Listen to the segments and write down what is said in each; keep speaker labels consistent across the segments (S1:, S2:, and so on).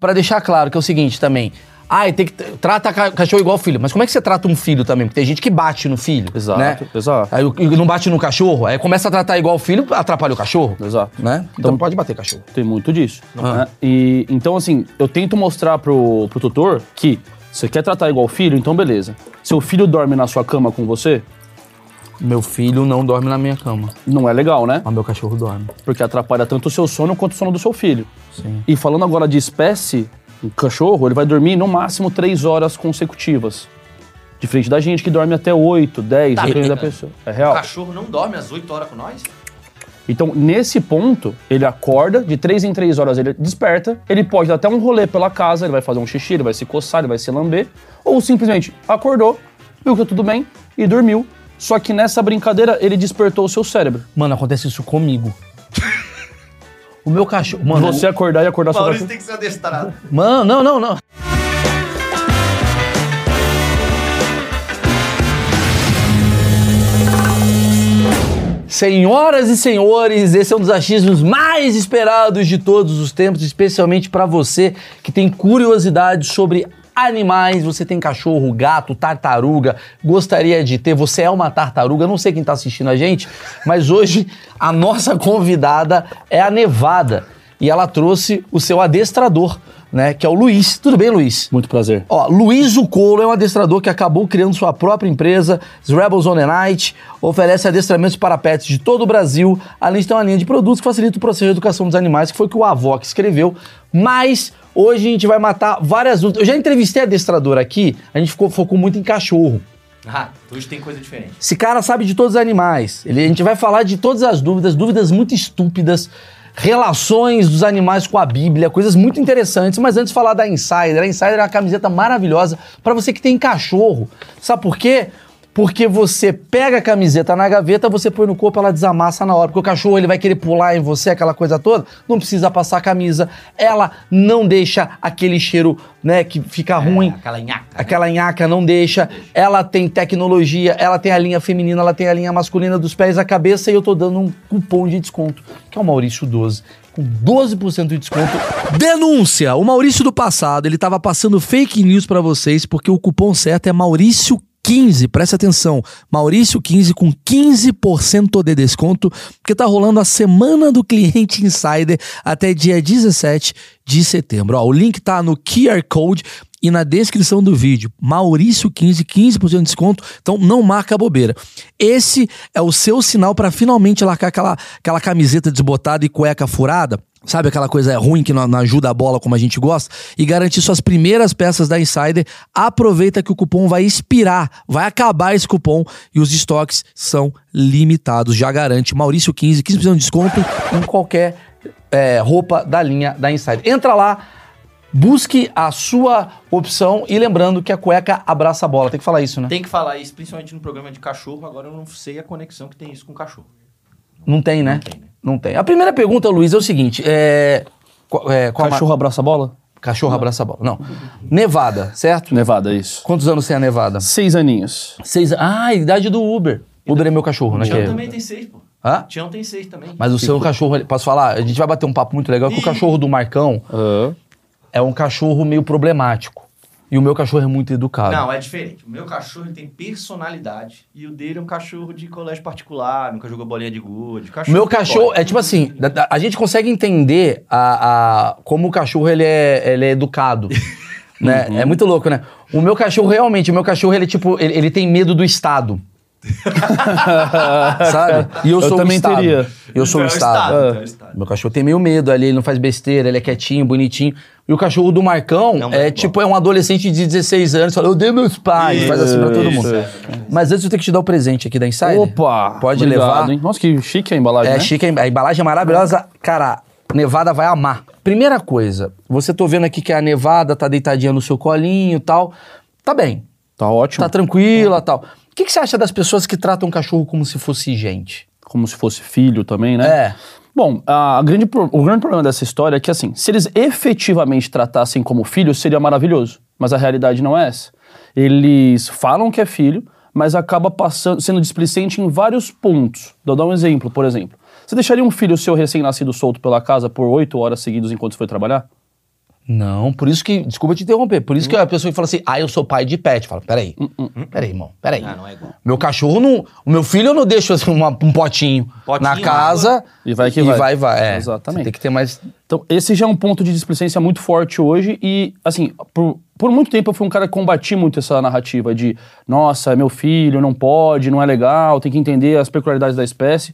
S1: Pra deixar claro que é o seguinte também. Ah, tem que trata ca- cachorro igual filho. Mas como é que você trata um filho também? Porque tem gente que bate no filho.
S2: Exato,
S1: né?
S2: exato.
S1: Aí não bate no cachorro. Aí começa a tratar igual filho, atrapalha o cachorro.
S2: Exato.
S1: Né? Então, não pode bater cachorro.
S2: Tem muito disso.
S1: Ah.
S2: né? E então, assim, eu tento mostrar pro, pro tutor que você quer tratar igual filho, então beleza. Seu filho dorme na sua cama com você,
S1: Meu filho não dorme na minha cama.
S2: não é legal, né?
S1: Mas meu cachorro dorme.
S2: Porque atrapalha tanto o seu sono quanto o sono do seu filho.
S1: Sim.
S2: E falando agora de espécie, o cachorro, ele vai dormir no máximo três horas consecutivas. Diferente da gente que dorme até 8, 10,
S3: Tá,
S2: depende da
S3: é-
S2: pessoa. É
S3: O
S2: real.
S3: cachorro não dorme às 8 horas com nós?
S2: Então, nesse ponto, ele acorda, de três em três horas ele desperta, ele pode dar até um rolê pela casa, ele vai fazer um xixi, ele vai se coçar, ele vai se lamber, ou simplesmente acordou, viu que tá tudo bem e dormiu. Só que nessa brincadeira, ele despertou o seu cérebro.
S1: Mano, acontece isso comigo. o meu cachorro. Mano,
S2: Você acordar e acordar seu
S3: Maurício tem que ser adestrado.
S1: Mano, não, não, não. Senhoras e senhores, esse é um dos achismos mais esperados de todos os tempos, especialmente para você que tem curiosidade sobre animais. Você tem cachorro, gato, tartaruga, gostaria de ter. Você é uma tartaruga, não sei quem tá assistindo a gente, mas hoje a nossa convidada é a Nevada e ela trouxe o seu adestrador, né, que é o Luiz. Tudo bem, Luiz?
S2: Muito prazer.
S1: Ó, Luiz Zucolo é um adestrador que acabou criando sua própria empresa, Rebels on the Night, oferece adestramentos para pets de todo o Brasil, além de ter uma linha de produtos que facilita o processo de educação dos animais, que foi o que o avó que escreveu. Mas hoje a gente vai matar várias dúvidas. Eu já entrevistei adestrador aqui, a gente ficou, focou muito em cachorro.
S3: Ah, hoje tem coisa diferente.
S1: Esse cara sabe de todos os animais. Ele, a gente vai falar de todas as dúvidas, dúvidas muito estúpidas, relações dos animais com a Bíblia, coisas muito interessantes. Mas antes falar da Insider, a Insider é uma camiseta maravilhosa para você que tem cachorro. Sabe por quê? Porque você pega a camiseta na gaveta, você põe no corpo, ela desamassa na hora. Porque o cachorro ele vai querer pular em você, aquela coisa toda. Não precisa passar a camisa. Ela não deixa aquele cheiro, né, que fica ruim.
S3: Aquela nhaca. né?
S1: Aquela nhaca não deixa. Ela tem tecnologia, ela tem a linha feminina, ela tem a linha masculina dos pés à cabeça e eu tô dando um cupom de desconto, que é o Maurício 12. Com 12% de desconto. Denúncia! O Maurício do passado, ele tava passando fake news pra vocês, porque o cupom certo é Maurício 15, presta atenção, Maurício 15 com 15% de desconto, porque tá rolando a semana do cliente Insider até dia 17 de setembro. Ó, o link tá no QR Code e na descrição do vídeo. Maurício 15, 15% de desconto, então não marca bobeira. Esse é o seu sinal para finalmente largar aquela, aquela camiseta desbotada e cueca furada. Sabe aquela coisa ruim que não, ajuda a bola como a gente gosta? E garantir suas primeiras peças da Insider. Aproveita que o cupom vai expirar, vai acabar esse cupom e os estoques são limitados. Já garante Maurício 15, 15% de desconto em qualquer é, roupa da linha da Insider. Entra lá, busque a sua opção e lembrando que a cueca abraça a bola. Tem que falar isso, né?
S3: Tem que falar isso, principalmente no programa de cachorro. Agora eu não sei a conexão que tem isso com cachorro.
S1: Não tem, né?
S3: Não tem, né?
S1: Não tem. A primeira pergunta, Luiz, é o seguinte: é. é, qual a
S2: Cachorro abraça a bola?
S1: Cachorro abraça a bola. Não. Nevada, certo?
S2: Nevada, isso.
S1: Quantos anos tem a Nevada?
S2: Seis aninhos.
S1: Seis. Ah, a idade do Uber. Uber é meu cachorro, né?
S3: Tião
S1: que é-
S3: também tem seis, pô.
S1: Hã?
S3: Tião tem seis também.
S1: Mas o seu cachorro, posso falar? A gente vai bater um papo muito legal que o
S3: Ih.
S1: cachorro do Marcão é um cachorro meio problemático. E o meu cachorro é muito educado.
S3: Não, é diferente. O meu cachorro ele tem personalidade. E o dele é um cachorro de colégio particular, nunca jogou bolinha de gude.
S1: O
S3: Cachorro
S1: meu cachorro,
S3: pode.
S1: é tipo assim, da- a gente consegue entender a, a- como o cachorro ele é, ele é educado. né?
S2: Uhum.
S1: É muito louco, né? O meu cachorro, realmente, o meu cachorro, ele, tipo, ele, ele tem medo do Estado. Sabe? E eu,
S2: Eu
S1: sou
S2: também
S1: o Estado.
S2: teria.
S1: Eu sou
S3: É
S1: o
S3: o
S1: Estado.
S3: Estado,
S1: É.
S3: é o Estado.
S1: Meu cachorro tem meio medo ali, ele não faz besteira, ele é quietinho, bonitinho. E o cachorro do Marcão
S3: Não,
S1: é
S3: muito
S1: tipo, é um adolescente de 16 anos, fala, eu dei meus pais, faz assim pra todo
S2: Isso.
S1: mundo. Mas antes eu tenho que te dar o presente aqui da Insider.
S2: Opa!
S1: Pode
S2: obrigado,
S1: levar.
S2: Hein? Nossa, que chique a embalagem,
S1: É
S2: né?
S1: chique, a embalagem é maravilhosa. Cara, Nevada vai amar. Primeira coisa, você tô vendo aqui que a Nevada tá deitadinha no seu colinho e tal. Tá bem,
S2: Tá ótimo.
S1: tá tranquila e tal. O que, que você acha das pessoas que tratam o cachorro como se fosse gente?
S2: Como se fosse filho também, né?
S1: É.
S2: Bom, a grande, o grande problema dessa história é que, assim, se eles efetivamente tratassem como filho, seria maravilhoso. Mas a realidade não é essa. Eles falam que é filho, mas acaba passando, sendo displicente em vários pontos. Vou dar um exemplo, por exemplo. Você deixaria um filho seu recém-nascido solto pela casa por oito horas seguidas enquanto você foi trabalhar?
S1: Não, por isso que, desculpa te interromper, por isso que a pessoa que fala assim, ah, eu sou pai de pet, fala, peraí, peraí, irmão, peraí.
S3: Ah, não é igual.
S1: Meu cachorro não, o meu filho eu não deixo assim, uma- um potinho,
S3: Potinho,
S1: na casa
S2: E vai que
S1: e
S2: vai.
S1: vai, vai. É,
S2: Exatamente.
S1: você Tem que ter mais,
S2: Então, esse já é um ponto de displicência muito forte hoje e, assim, por, por muito tempo eu fui um cara que combati muito essa narrativa de nossa, é meu filho, não pode, não é legal, tem que entender as peculiaridades da espécie.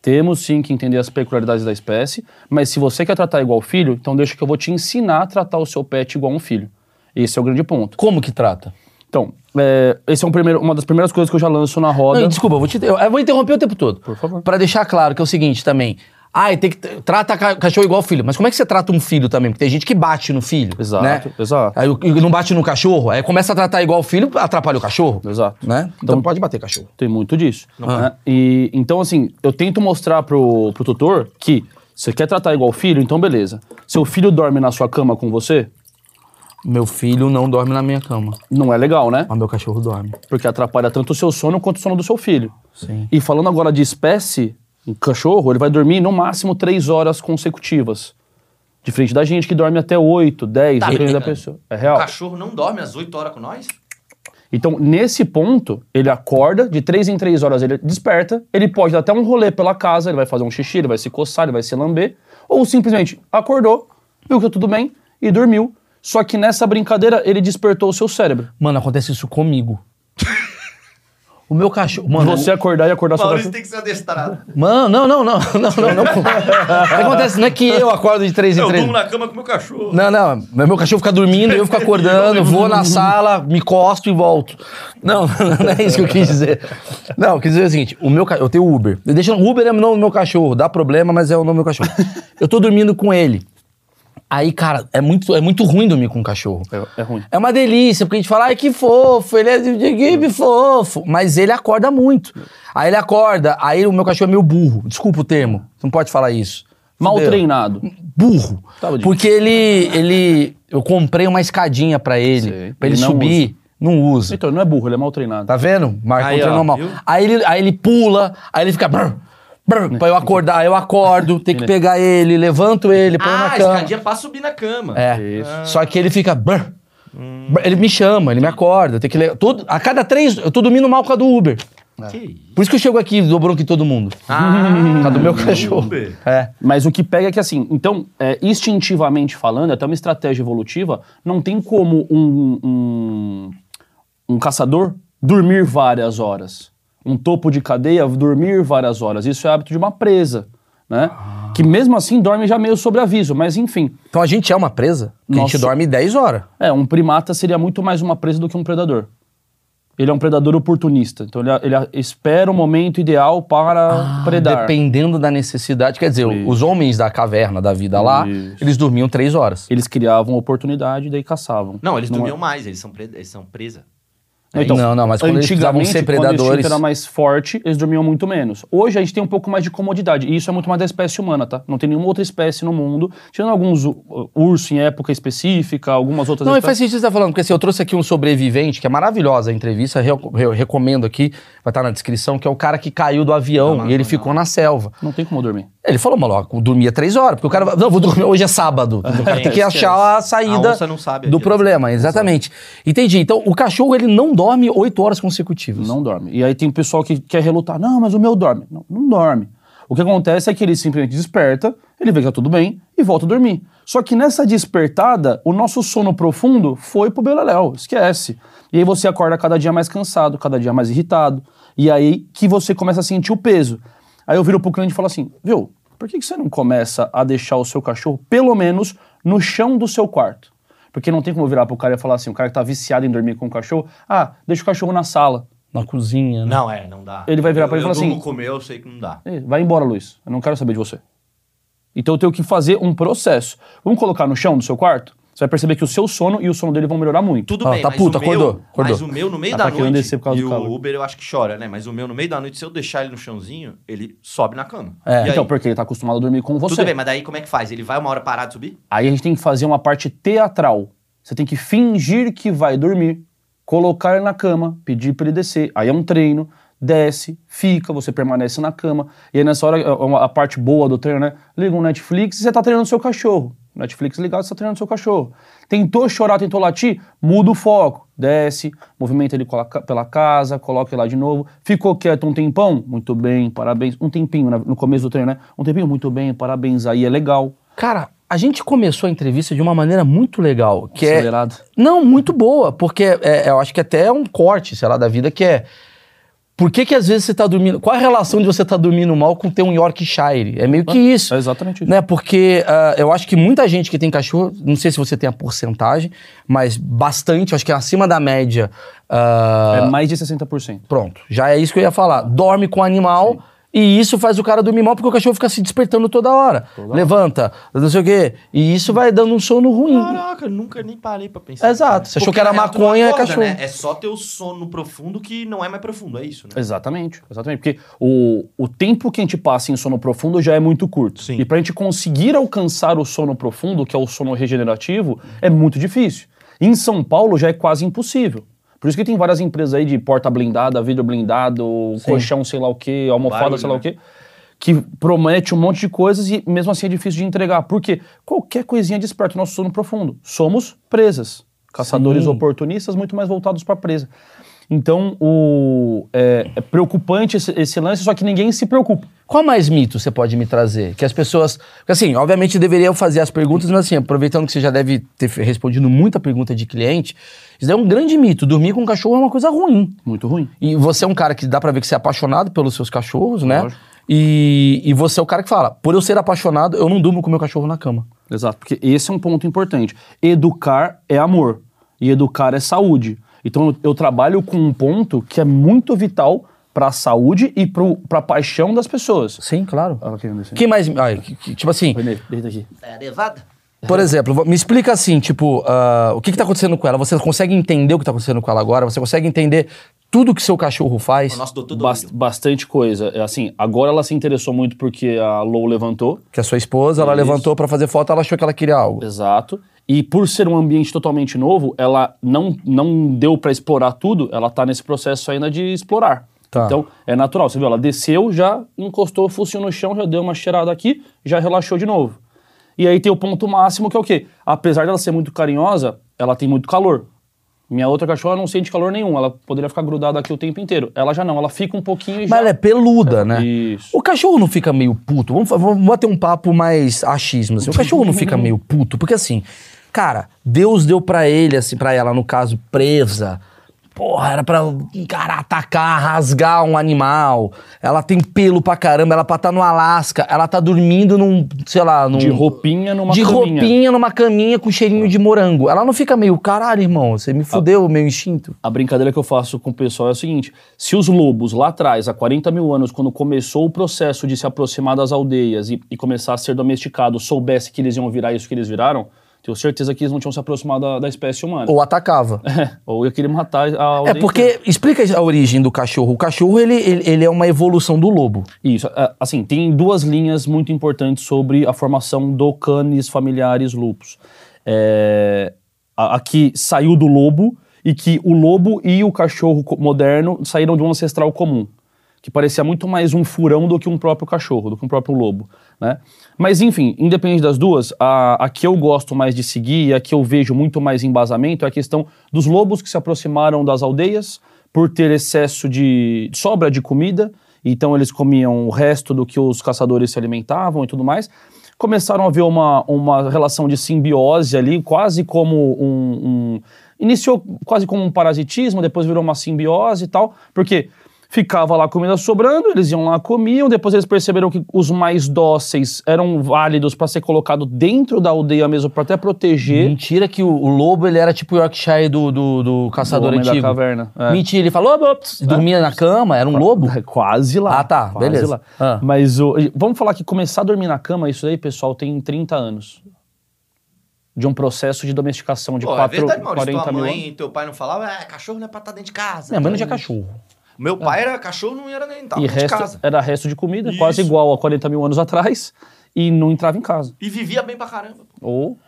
S2: Temos sim que entender as peculiaridades da espécie, mas se você quer tratar igual filho, então deixa que eu vou te ensinar a tratar o seu pet igual um filho. Esse é o grande ponto.
S1: como que trata?
S2: Então, é, esse é um primeiro, uma das primeiras coisas que eu já lanço na roda.
S1: Não, desculpa, eu vou, te, eu, eu vou interromper o tempo todo.
S2: Por favor.
S1: Pra deixar claro que é o seguinte também. Ah, tem que trata ca- cachorro igual filho. Mas como é que você trata um filho também? Porque tem gente que bate no filho.
S2: Exato,
S1: né?
S2: exato.
S1: Aí não bate no cachorro, aí começa a tratar igual filho, atrapalha o cachorro.
S2: Exato.
S1: Né? Então, pode bater cachorro.
S2: Tem muito disso. né? E, então, assim, eu tento mostrar pro, pro tutor que você quer tratar igual filho, então beleza. Seu filho dorme na sua cama com você?
S1: Meu filho não dorme na minha cama,
S2: Não é legal, né?
S1: mas meu cachorro dorme.
S2: Porque atrapalha tanto o seu sono quanto o sono do seu filho.
S1: Sim.
S2: E falando agora de espécie, um cachorro, ele vai dormir no máximo três horas consecutivas. Diferente da gente que dorme até 8, 10,
S3: Tá
S2: dependendo da pessoa. É
S3: O
S2: real.
S3: cachorro não dorme às 8 horas com nós?
S2: Então, nesse ponto, ele acorda, de três em três horas ele desperta, ele pode dar até um rolê pela casa, ele vai fazer um xixi, ele vai se coçar, ele vai se lamber, ou simplesmente acordou, viu que tá tudo bem e dormiu. Só que nessa brincadeira ele despertou o seu cérebro.
S1: Mano, acontece isso comigo. o meu cachorro. Mano,
S2: você acordar e acordar seu
S3: Maurício tem que ser adestrado.
S1: Mano, não, não, não, não, não, não. O que acontece não é que eu acordo de três em
S3: Eu
S1: três.
S3: durmo na cama com meu cachorro.
S1: Não, não. Meu cachorro fica dormindo, eu fico acordando, vou na sala, me costo e volto. Não, não é isso que eu quis dizer. Não, eu quis dizer o seguinte: o meu, eu tenho Uber. Deixa, Uber é o nome do meu cachorro, dá problema, mas é o nome do meu cachorro. Eu tô dormindo com ele. Aí, cara, é muito, é muito ruim dormir com um cachorro.
S2: É, é ruim.
S1: É uma delícia, porque a gente fala, ai que fofo, ele é de gibi fofo. Mas ele acorda muito. Aí ele acorda, aí o meu cachorro é meio burro. Desculpa o termo, você não pode falar isso.
S2: Mal treinado.
S1: Burro.
S2: Tava de-
S1: Porque ele, ele. Eu comprei uma escadinha pra ele,
S2: Sei.
S1: pra ele,
S2: Ele não
S1: subir. Não usa.
S2: Então, ele não é burro, ele é mal treinado.
S1: Tá vendo? Marcos
S3: Aí, ó,
S1: treinou mal.
S3: viu?
S1: Aí ele, aí ele pula, aí ele fica. Brr, pra eu acordar, eu acordo, tem que pegar ele, levanto ele, põe
S3: Ah,
S1: na
S3: a
S1: cama.
S3: escadinha pra subir na cama.
S1: É.
S2: Isso.
S1: Só que ele fica. brr, brr, Ele me chama, ele me acorda. Tenho que le- todo, a cada três. Eu tô dormindo mal por causa do Uber.
S3: Isso?
S1: Por isso que eu chego aqui e dou bronca em todo mundo.
S3: Ah,
S1: Por causa do meu cachorro.
S3: Uber.
S1: É.
S2: Mas o que pega é que, assim, então, é, instintivamente falando, é até uma estratégia evolutiva, não tem como um, um, um caçador dormir várias horas. Um topo de cadeia dormir várias horas. Isso é hábito de uma presa, né? Que mesmo assim dorme já meio sobre aviso, mas enfim.
S1: Então a gente é uma presa. porque A gente
S2: Nossa.
S1: dorme 10 horas.
S2: É, um primata seria muito mais uma presa do que um predador. Ele é um predador oportunista. Então ele, ele espera o momento ideal para predar.
S1: Dependendo da necessidade. Quer dizer,
S2: Isso.
S1: os homens da caverna da vida lá,
S2: Isso.
S1: eles dormiam 3 horas.
S2: Eles criavam oportunidade e daí caçavam.
S3: Não, eles
S2: Não é-
S3: dormiam mais, eles são, pre... eles são presa.
S1: Não, não, mas quando eles precisavam ser
S2: Quando o instinto
S1: predadores-
S2: era mais forte, eles dormiam muito menos. Hoje a gente tem um pouco mais de comodidade. E isso é muito mais da espécie humana, tá? Não tem nenhuma outra espécie no mundo, tirando alguns uh, ursos em época específica, algumas outras
S1: Não, e
S2: espécies.
S1: faz sentido você estar falando, porque assim, eu trouxe aqui um sobrevivente, que é maravilhosa a entrevista, eu, eu recomendo aqui, vai estar na descrição, que é o cara que caiu do avião e ele ficou na selva.
S2: Não tem como dormir.
S1: Ele falou, maluco, dormia três horas, porque o cara. Não, vou dormir, hoje é sábado. O cara tem que achar a saída
S3: A onça não sabe
S1: do
S3: aquilo.
S1: problema, exatamente. Entendi. Então, o cachorro, ele não dorme oito horas consecutivas.
S2: Não dorme. E aí tem pessoal que quer relutar. Não, mas o meu dorme. Não, não dorme. O que acontece é que ele simplesmente desperta, ele vê que tá tudo bem e volta a dormir. Só que nessa despertada, o nosso sono profundo foi pro beleléu, esquece. E aí você acorda cada dia mais cansado, cada dia mais irritado. E aí que você começa a sentir o peso. Aí eu viro pro cliente e falo assim, viu, por que, que você não começa a deixar o seu cachorro, pelo menos, no chão do seu quarto? Porque não tem como eu virar pro cara e falar assim, o cara que tá viciado em dormir com o cachorro, ah, deixa o cachorro na sala.
S1: Na cozinha, né?
S3: Não, é, não dá.
S2: Ele vai virar pra ele e
S3: eu,
S2: falar
S3: eu
S2: assim-
S3: durmo com o meu, eu sei que não dá.
S2: Vai embora, Luiz. Eu não quero saber de você. Então eu tenho que fazer um processo. Vamos colocar no chão do seu quarto? Você vai perceber que o seu sono e o sono dele vão melhorar muito.
S3: Tudo
S1: Ó,
S3: bem,
S1: tá
S3: mas
S1: puta,
S3: o meu,
S1: acordou, acordou.
S3: Mas o meu no meio
S2: Ah,
S3: da
S2: tá querendo
S3: noite,
S2: por causa
S3: e
S2: do
S3: o
S2: calor.
S3: Uber eu acho que chora, né? Mas o meu no meio da noite, se eu deixar ele no chãozinho, ele sobe na cama.
S1: É.
S3: E
S2: Então,
S3: aí?
S2: porque ele tá acostumado a dormir com você.
S3: Tudo bem, mas daí como é que faz? Ele vai uma hora parar de subir?
S2: Aí a gente tem que fazer uma parte teatral. Você tem que fingir que vai dormir, colocar ele na cama, pedir pra ele descer. Aí é um treino, desce, fica, você permanece na cama. E aí nessa hora, é uma- a parte boa do treino, né? Liga um Netflix e você tá treinando seu cachorro. Netflix ligado, você tá treinando seu cachorro. Tentou chorar, tentou latir, muda o foco. Desce, movimenta ele pela casa, coloca ele lá de novo. Ficou quieto um tempão? Muito bem, parabéns. Um tempinho, né, no começo do treino, né? Um tempinho, muito bem, parabéns. Aí é legal.
S1: Cara, a gente começou a entrevista de uma maneira muito legal, que é
S2: Acelerado.
S1: Não, muito boa, porque é- eu acho que até é um corte, sei lá, da vida que é. Por que que às vezes você tá dormindo. Qual a relação de você tá dormindo mal com ter um Yorkshire? É meio que isso.
S2: É exatamente isso.
S1: Né? Porque ah, eu acho que muita gente que tem cachorro, não sei se você tem a porcentagem, mas bastante, acho que é acima da média. ah,
S2: É mais de 60%.
S1: Pronto, já é isso que eu ia falar. Dorme com o animal e isso faz o cara dormir mal porque o cachorro fica se despertando toda hora. Levanta, não sei o quê. E isso vai dando um sono ruim.
S3: Caraca, nunca nem parei pra pensar.
S1: Exato, você achou
S3: Porque,
S1: que era
S3: tu
S1: maconha, é cachorro.
S3: né? É só ter o sono profundo que não é mais profundo, é isso, né?
S2: Exatamente, exatamente. Porque o, o tempo que a gente passa em sono profundo já é muito curto.
S3: Sim.
S2: E pra gente conseguir alcançar o sono profundo, que é o sono regenerativo, é muito difícil. Em São Paulo já é quase impossível. Por isso que tem várias empresas aí de porta blindada, vidro blindado, colchão sei lá o quê, almofada
S3: Barulho,
S2: sei lá
S3: né?
S2: o quê, que promete um monte de coisas e mesmo assim é difícil de entregar. Porque qualquer coisinha desperta o nosso sono profundo. Somos presas. Caçadores
S1: Sim.
S2: oportunistas muito mais voltados para presa. Então, o, é, é preocupante esse, esse lance, só que ninguém se preocupa.
S1: Qual mais mito você pode me trazer? Que as pessoas. Assim, obviamente deveriam fazer as perguntas, mas assim, aproveitando que você já deve ter respondido muita pergunta de cliente, isso é um grande mito. Dormir com um cachorro é uma coisa ruim.
S2: Muito ruim.
S1: E você é um cara que dá pra ver que você é apaixonado pelos seus cachorros, né?
S2: Lógico.
S1: E, e você é o cara que fala: por eu ser apaixonado, eu não durmo com meu cachorro na cama.
S2: Exato, porque esse é um ponto importante. Educar é amor e educar é saúde. Então eu, eu trabalho com um ponto que é muito vital para a saúde e para a paixão das pessoas.
S1: Sim, claro.
S2: Ela querendo descer.
S1: Que mais. ai, que- que- tipo assim,
S2: deita aqui.
S3: É levada?
S1: Por exemplo, me explica assim, tipo, ah, o que que tá acontecendo com ela? Você consegue entender o que tá acontecendo com ela agora? Você consegue entender tudo que seu cachorro faz?
S3: O nosso doutor do
S2: Bas- bastante coisa. É assim, agora ela se interessou muito porque a Lou levantou.
S1: Que a sua esposa, ela
S2: Isso.
S1: levantou pra fazer foto, ela achou que ela queria algo.
S2: Exato. E por ser um ambiente totalmente novo, ela não, não deu para explorar tudo, ela tá nesse processo ainda de explorar.
S1: Tá.
S2: Então, é natural. Você viu, ela desceu, já encostou o focinho no chão, já deu uma cheirada aqui, já relaxou de novo. E aí tem o ponto máximo que é o quê? Apesar dela ser muito carinhosa, ela tem muito calor. Minha outra cachorra não sente calor nenhum, ela poderia ficar grudada aqui o tempo inteiro. Ela já não, ela fica um pouquinho e já...
S1: Mas ela é peluda, né?
S2: Isso.
S1: O cachorro não fica meio puto? Vamos, vamos bater um papo mais achismo. Assim. O cachorro não fica meio puto? Porque assim, cara, Deus deu pra ele, assim, pra ela, no caso, presa. Porra, era pra, cara, atacar, rasgar um animal. Ela tem pelo pra caramba, ela pra estar no Alasca. Ela tá dormindo num, sei lá, num...
S2: De roupinha numa
S1: de
S2: caminha.
S1: roupinha numa caminha com cheirinho de morango. Ela não fica meio, caralho, irmão, você me fudeu o meu instinto.
S2: A brincadeira que eu faço com o pessoal é o seguinte: se os lobos lá atrás, há 40 mil anos, quando começou o processo de se aproximar das aldeias e, e começar a ser domesticados, soubesse que eles iam virar isso que eles viraram, tenho certeza que eles não tinham se aproximado da, da espécie humana.
S1: Ou atacava.
S2: É, ou ia querer matar a
S1: É porque, explica a origem do cachorro. O cachorro, ele, ele, ele é uma evolução do lobo.
S2: Isso, é, assim, tem duas linhas muito importantes sobre a formação do canis familiares lupus. É, a, a que saiu do lobo e que o lobo e o cachorro moderno saíram de um ancestral comum, que parecia muito mais um furão do que um próprio cachorro, do que um próprio lobo, né? Mas enfim, independente das duas, a, a que eu gosto mais de seguir e a que eu vejo muito mais embasamento é a questão dos lobos que se aproximaram das aldeias por ter excesso de sobra de comida, então eles comiam o resto do que os caçadores se alimentavam e tudo mais. Começaram a ver uma, uma relação de simbiose ali, quase como um, um- Iniciou quase como um parasitismo, depois virou uma simbiose e tal, porque ficava lá a comida sobrando, eles iam lá, comiam, depois eles perceberam que os mais dóceis eram válidos para ser colocado dentro da aldeia mesmo, para até proteger.
S1: Mentira que o, o lobo, ele era tipo o Yorkshire do, do, do caçador
S2: Do homem da
S1: antigo.
S2: caverna, é.
S1: Mentira, ele falou, "Ô, ops", dormia na cama, era um lobo?
S2: É, Quase lá.
S1: Ah, tá,
S2: quase
S1: beleza.
S2: lá.
S1: Ah.
S2: Mas o- vamos falar que começar a dormir na cama, isso aí, pessoal, tem 30 anos. De um processo de domesticação de
S3: Pô, é
S2: 4,
S3: verdade, Maurício.
S2: 40
S3: Tua
S2: mil
S3: mãe
S2: anos.
S3: e teu pai não falavam, ah, cachorro não é pra estar dentro de casa.
S1: Minha mãe não tinha cachorro.
S3: Meu pai era cachorro, não era nem tava
S2: E
S3: dentro de
S2: resto,
S3: casa.
S2: era resto de comida, quase
S3: Isso.
S2: igual a 40 mil anos atrás, e não entrava em casa.
S3: E vivia bem pra caramba.
S2: Ou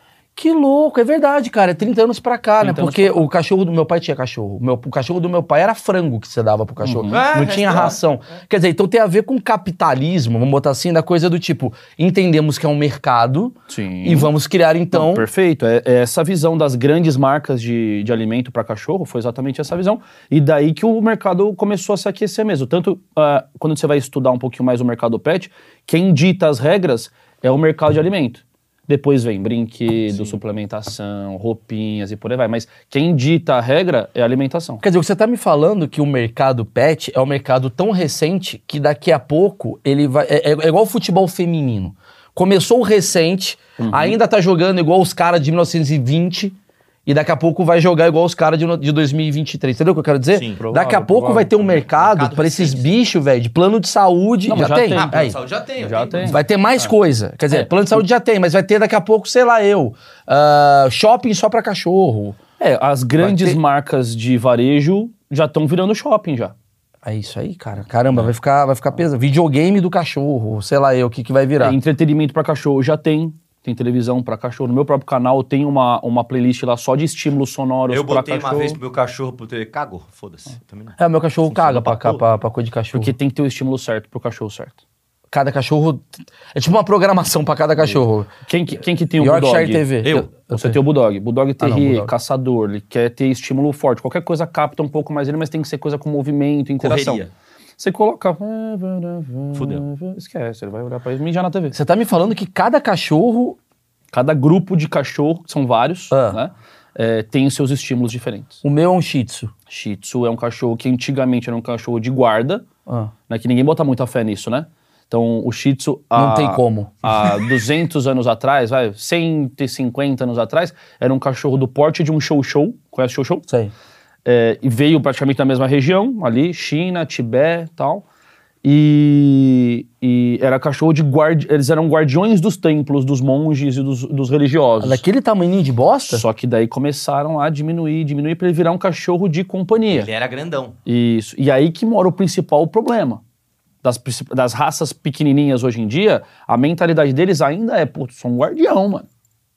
S1: Que louco, é verdade, cara. É 30 anos pra cá, né?
S2: 30 anos
S1: Porque o cachorro do meu pai tinha cachorro. O, meu, o cachorro do meu pai era frango que você dava pro cachorro.
S2: Uhum.
S3: É,
S1: Não
S3: é,
S1: tinha
S3: é.
S1: ração. Quer dizer, então tem a ver com capitalismo, vamos botar assim, da coisa do tipo, entendemos que é um mercado
S2: Sim.
S1: e vamos criar então.
S2: Não, perfeito. É, é essa visão das grandes marcas de, de alimento para cachorro, foi exatamente essa visão. E daí que o mercado começou a se aquecer mesmo. Tanto ah, quando você vai estudar um pouquinho mais o mercado pet, quem dita as regras é o mercado de alimento. Depois vem brinquedo, suplementação, roupinhas e por aí vai. Mas quem dita a regra é a alimentação.
S1: Quer dizer, o que você tá me falando que o mercado pet é um mercado tão recente que daqui a pouco ele vai. É, é igual o futebol feminino. Começou recente,
S2: Uhum.
S1: ainda tá jogando igual os caras de 1920. E daqui a pouco vai jogar igual os caras de, de 2023. Entendeu o que eu quero dizer?
S3: Sim,
S1: daqui a
S2: provável,
S1: pouco
S2: provável.
S1: vai ter um mercado,
S3: Mercado
S1: pra esses bichos, velho, de plano de saúde.
S2: Não,
S1: já,
S2: já
S1: tem.
S2: tem.
S3: Ah, plano
S1: Aí.
S3: de saúde já tem.
S2: Já tem.
S1: Vai ter mais coisa. Quer dizer,
S2: É.
S1: plano de saúde já tem, mas vai ter daqui a pouco, sei lá, eu. ah, shopping só pra cachorro.
S2: É, as grandes
S1: ter-
S2: marcas de varejo já estão virando shopping já.
S1: É isso aí, cara. Caramba, vai ficar, vai ficar pesado. Videogame do cachorro, sei lá eu, o que, que vai virar.
S2: É, entretenimento para cachorro já tem. Tem televisão para cachorro. No meu próprio canal tem uma, uma playlist lá só de estímulos sonoros
S3: Eu
S2: para
S3: botei
S2: cachorro.
S3: uma vez pro meu cachorro pro ter cagou. Foda-se. Também não.
S1: É, o meu cachorro
S3: Funciona
S1: caga pra,
S3: pra
S1: pra, pra coisa de cachorro.
S2: Porque tem que ter o estímulo certo pro cachorro certo.
S1: cada cachorro. É tipo uma programação pra cada cachorro.
S2: Quem que, quem que tem o
S1: Yorkshire
S2: Bulldog?
S1: TV.
S3: Eu.
S2: Você tem o Bulldog. Bulldog
S1: Ah, Bulldog.
S2: caçador, ele quer ter estímulo forte. Qualquer coisa capta um pouco mais ele, mas tem que ser coisa com movimento, interação.
S3: Correria.
S2: Você coloca...
S3: Fudeu.
S2: Esquece, ele vai olhar pra ele e mijar na TV.
S1: Você tá me falando que cada cachorro.
S2: Cada grupo de cachorro, que são vários,
S1: Ah.
S2: né? é, tem os seus estímulos diferentes.
S1: O meu é um shih tzu.
S2: Shih Tzu é um cachorro que antigamente era um cachorro de guarda,
S1: Ah.
S2: né, que ninguém bota muita fé nisso, né? Então, o Shih Tzu...
S1: Não
S2: há-
S1: tem como.
S2: Há 200 anos atrás, vai, 150 anos atrás, era um cachorro do porte de um show-show. Conhece show-show?
S1: Sei.
S2: É, e veio praticamente da mesma região, ali, China, Tibete e tal. E, e era cachorro de guardi... Eles eram guardiões dos templos, dos monges e dos, dos religiosos.
S1: Daquele tamanho de bosta?
S2: Só que daí começaram a diminuir, diminuir pra ele virar um cachorro de companhia.
S3: Ele era grandão.
S2: Isso. E aí que mora o principal problema. Das, das raças pequenininhas hoje em dia, a mentalidade deles ainda é, pô, sou um guardião, mano.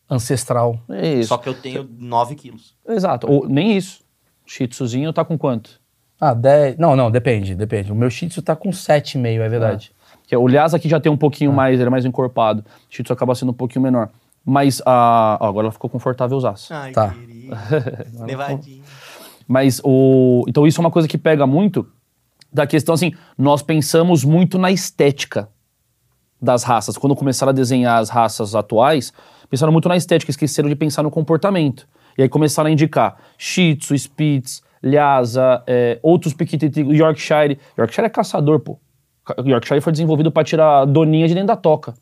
S1: Ancestral.
S2: É isso.
S3: Só que eu tenho 9 quilos.
S2: Exato. Ou nem isso. Shih Tzuzinho tá com quanto?
S1: Ah, 10. Não, não, depende, depende. O meu shih tzu tá com 7,5, é verdade.
S2: Que, o Lhasa aqui já tem um pouquinho mais, ele é mais encorpado. Shih Tzu acaba sendo um pouquinho menor. Mas a... ó, agora ela ficou confortável usar.
S3: Ai,
S1: Tá.
S3: querido. Nevadinho.
S2: Mas o. Então isso é uma coisa que pega muito da questão assim, nós pensamos muito na estética das raças. Quando começaram a desenhar as raças atuais, pensaram muito na estética, esqueceram de pensar no comportamento. E aí começaram a indicar Shih Tzu, Spitz, Lhasa, é, outros pequititicos, Yorkshire. Yorkshire é caçador, pô. Yorkshire foi desenvolvido para tirar doninha de dentro da toca.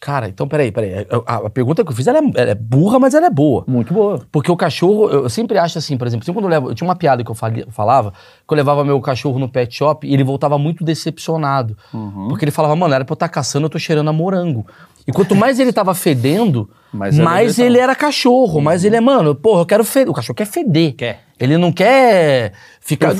S1: Cara, então peraí, peraí. A, a pergunta que eu fiz ela é, ela é burra, mas ela é boa.
S2: Muito boa.
S1: Porque o cachorro, eu sempre acho assim, por exemplo, sempre quando eu levo. Eu tinha uma piada que eu falava, que eu levava meu cachorro no pet shop e ele voltava muito decepcionado.
S2: Uhum.
S1: Porque ele falava, mano, era pra eu estar caçando, eu tô cheirando a morango. E quanto mais ele tava fedendo,
S2: Mais
S1: mais, ele era cachorro. Mais ele é, mano, porra, eu quero feder. O cachorro quer feder.
S3: Quer.
S1: Ele não quer ficar.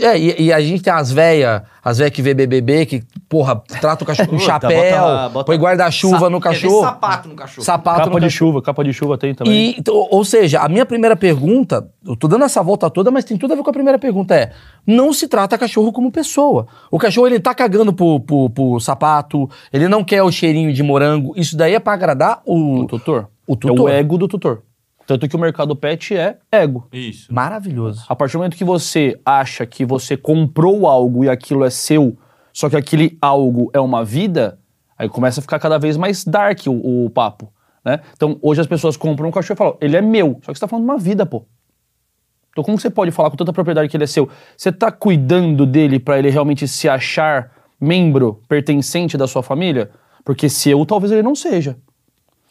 S1: É, e, e a gente tem as velhas, as velhas que vê BBB, que, porra, trata o cachorro com chapéu,
S3: bota- bota-
S1: põe guarda-chuva no cachorro.
S3: sapato no cachorro.
S1: Sapato
S2: Capa de
S1: cachorro.
S2: chuva, capa de chuva tem também.
S1: E, ou seja, a minha primeira pergunta, eu tô dando essa volta toda, mas tem tudo a ver com a primeira pergunta, é, não se trata cachorro como pessoa. O cachorro, ele tá cagando pro, pro, pro sapato, ele não quer o cheirinho de morango, isso daí é pra agradar o...
S2: O tutor.
S1: O
S2: É
S1: tutor.
S2: o ego do tutor. Tanto que o mercado pet é ego.
S3: Isso.
S1: Maravilhoso.
S2: A partir do momento que você acha que você comprou algo e aquilo é seu, só que aquele algo é uma vida, aí começa a ficar cada vez mais dark o, o papo, né? Então, hoje as pessoas compram um cachorro e falam, ele é meu, só que você tá falando de uma vida, pô. Então, como você pode falar com tanta propriedade que ele é seu? Você tá cuidando dele pra ele realmente se achar membro pertencente da sua família? Porque seu, talvez ele não seja.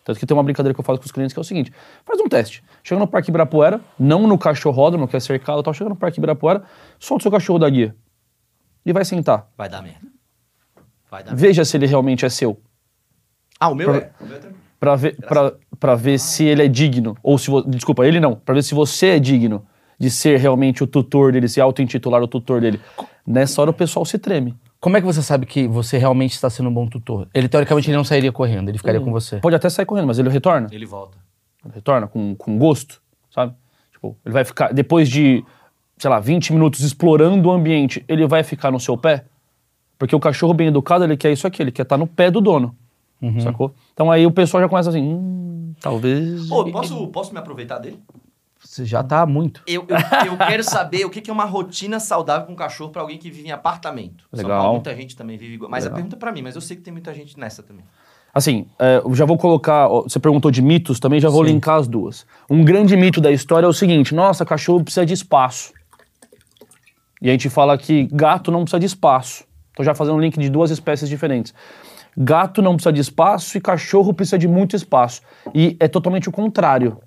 S2: Tanto que tem uma brincadeira que eu faço com os clientes que é o seguinte: faz um teste. Chega no Parque Ibirapuera, não no cachorródromo, que é cercado e tal, chega no Parque Ibirapuera, solta o seu cachorro da guia. E vai sentar.
S3: Vai dar merda. Vai dar merda.
S2: Veja se ele realmente é seu.
S3: Ah, o meu
S2: Pra-
S3: é. O meu é.
S2: Pra ver, pra, pra ver se ele é digno. Ou se. Desculpa, ele não. Pra ver se você é digno de ser realmente o tutor dele, se auto-intitular o tutor dele. Nessa hora o pessoal se treme.
S1: Como é que você sabe que você realmente está sendo um bom tutor? Ele, teoricamente, ele não sairia correndo, ele ficaria com você.
S2: Pode até sair correndo, mas ele retorna.
S3: Ele volta.
S2: Retorna com, com gosto, sabe? Tipo, ele vai ficar, depois de, sei lá, 20 minutos explorando o ambiente, ele vai ficar no seu pé? Porque o cachorro bem educado, ele quer isso aqui, ele quer estar no pé do dono. Sacou? Então aí o pessoal já começa assim, hum, talvez.
S3: Ô, posso, posso me aproveitar dele?
S1: Você já tá muito.
S3: Eu, eu, eu quero saber o que que é uma rotina saudável com um cachorro pra alguém que vive em apartamento. São
S2: Legal.
S3: Paulo, muita gente também vive igual. Mas
S2: Legal.
S3: a pergunta é pra mim, mas eu sei que tem muita gente nessa também.
S2: Assim, é, eu já vou colocar. Você perguntou de mitos também, já vou
S1: Sim.
S2: linkar as duas. Um grande mito da história é o seguinte: nossa, cachorro precisa de espaço. E a gente fala que gato não precisa de espaço. Tô já fazendo um link de duas espécies diferentes. Gato não precisa de espaço e cachorro precisa de muito espaço. E é totalmente o contrário.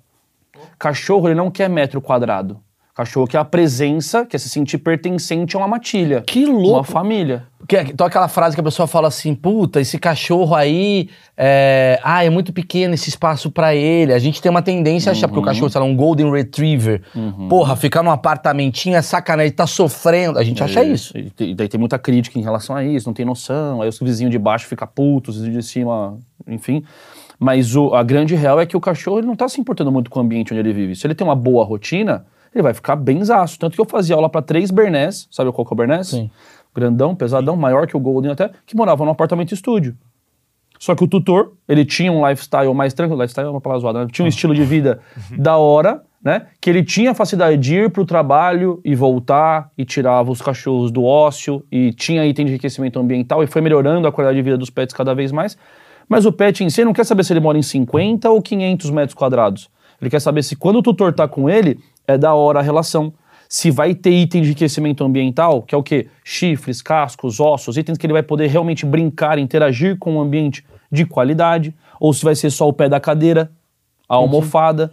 S2: Cachorro, ele não quer metro quadrado. Cachorro quer a presença, quer se sentir pertencente a uma matilha.
S1: Que louco.
S2: Uma família.
S1: Que, então aquela frase que a pessoa fala assim, puta, esse cachorro aí, é, ah, é muito pequeno esse espaço pra ele. A gente tem uma tendência a achar, porque o cachorro, sei lá, um Golden Retriever, porra, ficar num apartamentinho é sacanagem, tá sofrendo. A gente acha isso.
S2: E, e daí tem muita crítica em relação a isso, não tem noção. Aí os vizinhos de baixo ficam putos, os vizinhos de cima, enfim. Mas o- a grande real é que o cachorro ele não tá se importando muito com o ambiente onde ele vive. Se ele tem uma boa rotina, ele vai ficar bem zaço. Tanto que eu fazia aula para três Bernés, sabe qual que é o Bernés?
S1: Sim.
S2: Grandão, pesadão, maior que o Golden até, que morava num apartamento estúdio. Só que o tutor, ele tinha um lifestyle mais tranquilo, lifestyle é uma palavra zoada, né? tinha um estilo de vida da hora, né? Que ele tinha a facilidade de ir pro trabalho e voltar e tirava os cachorros do ócio e tinha item de enriquecimento ambiental e foi melhorando a qualidade de vida dos pets cada vez mais. Mas o pet em si não quer saber se ele mora em 50 ou 500 metros quadrados. Ele quer saber se quando o tutor tá com ele, é da hora a relação. Se vai ter item de enriquecimento ambiental, que é o quê? Chifres, cascos, ossos, itens que ele vai poder realmente brincar, interagir com o ambiente de qualidade, ou se vai ser só o pé da cadeira, a almofada.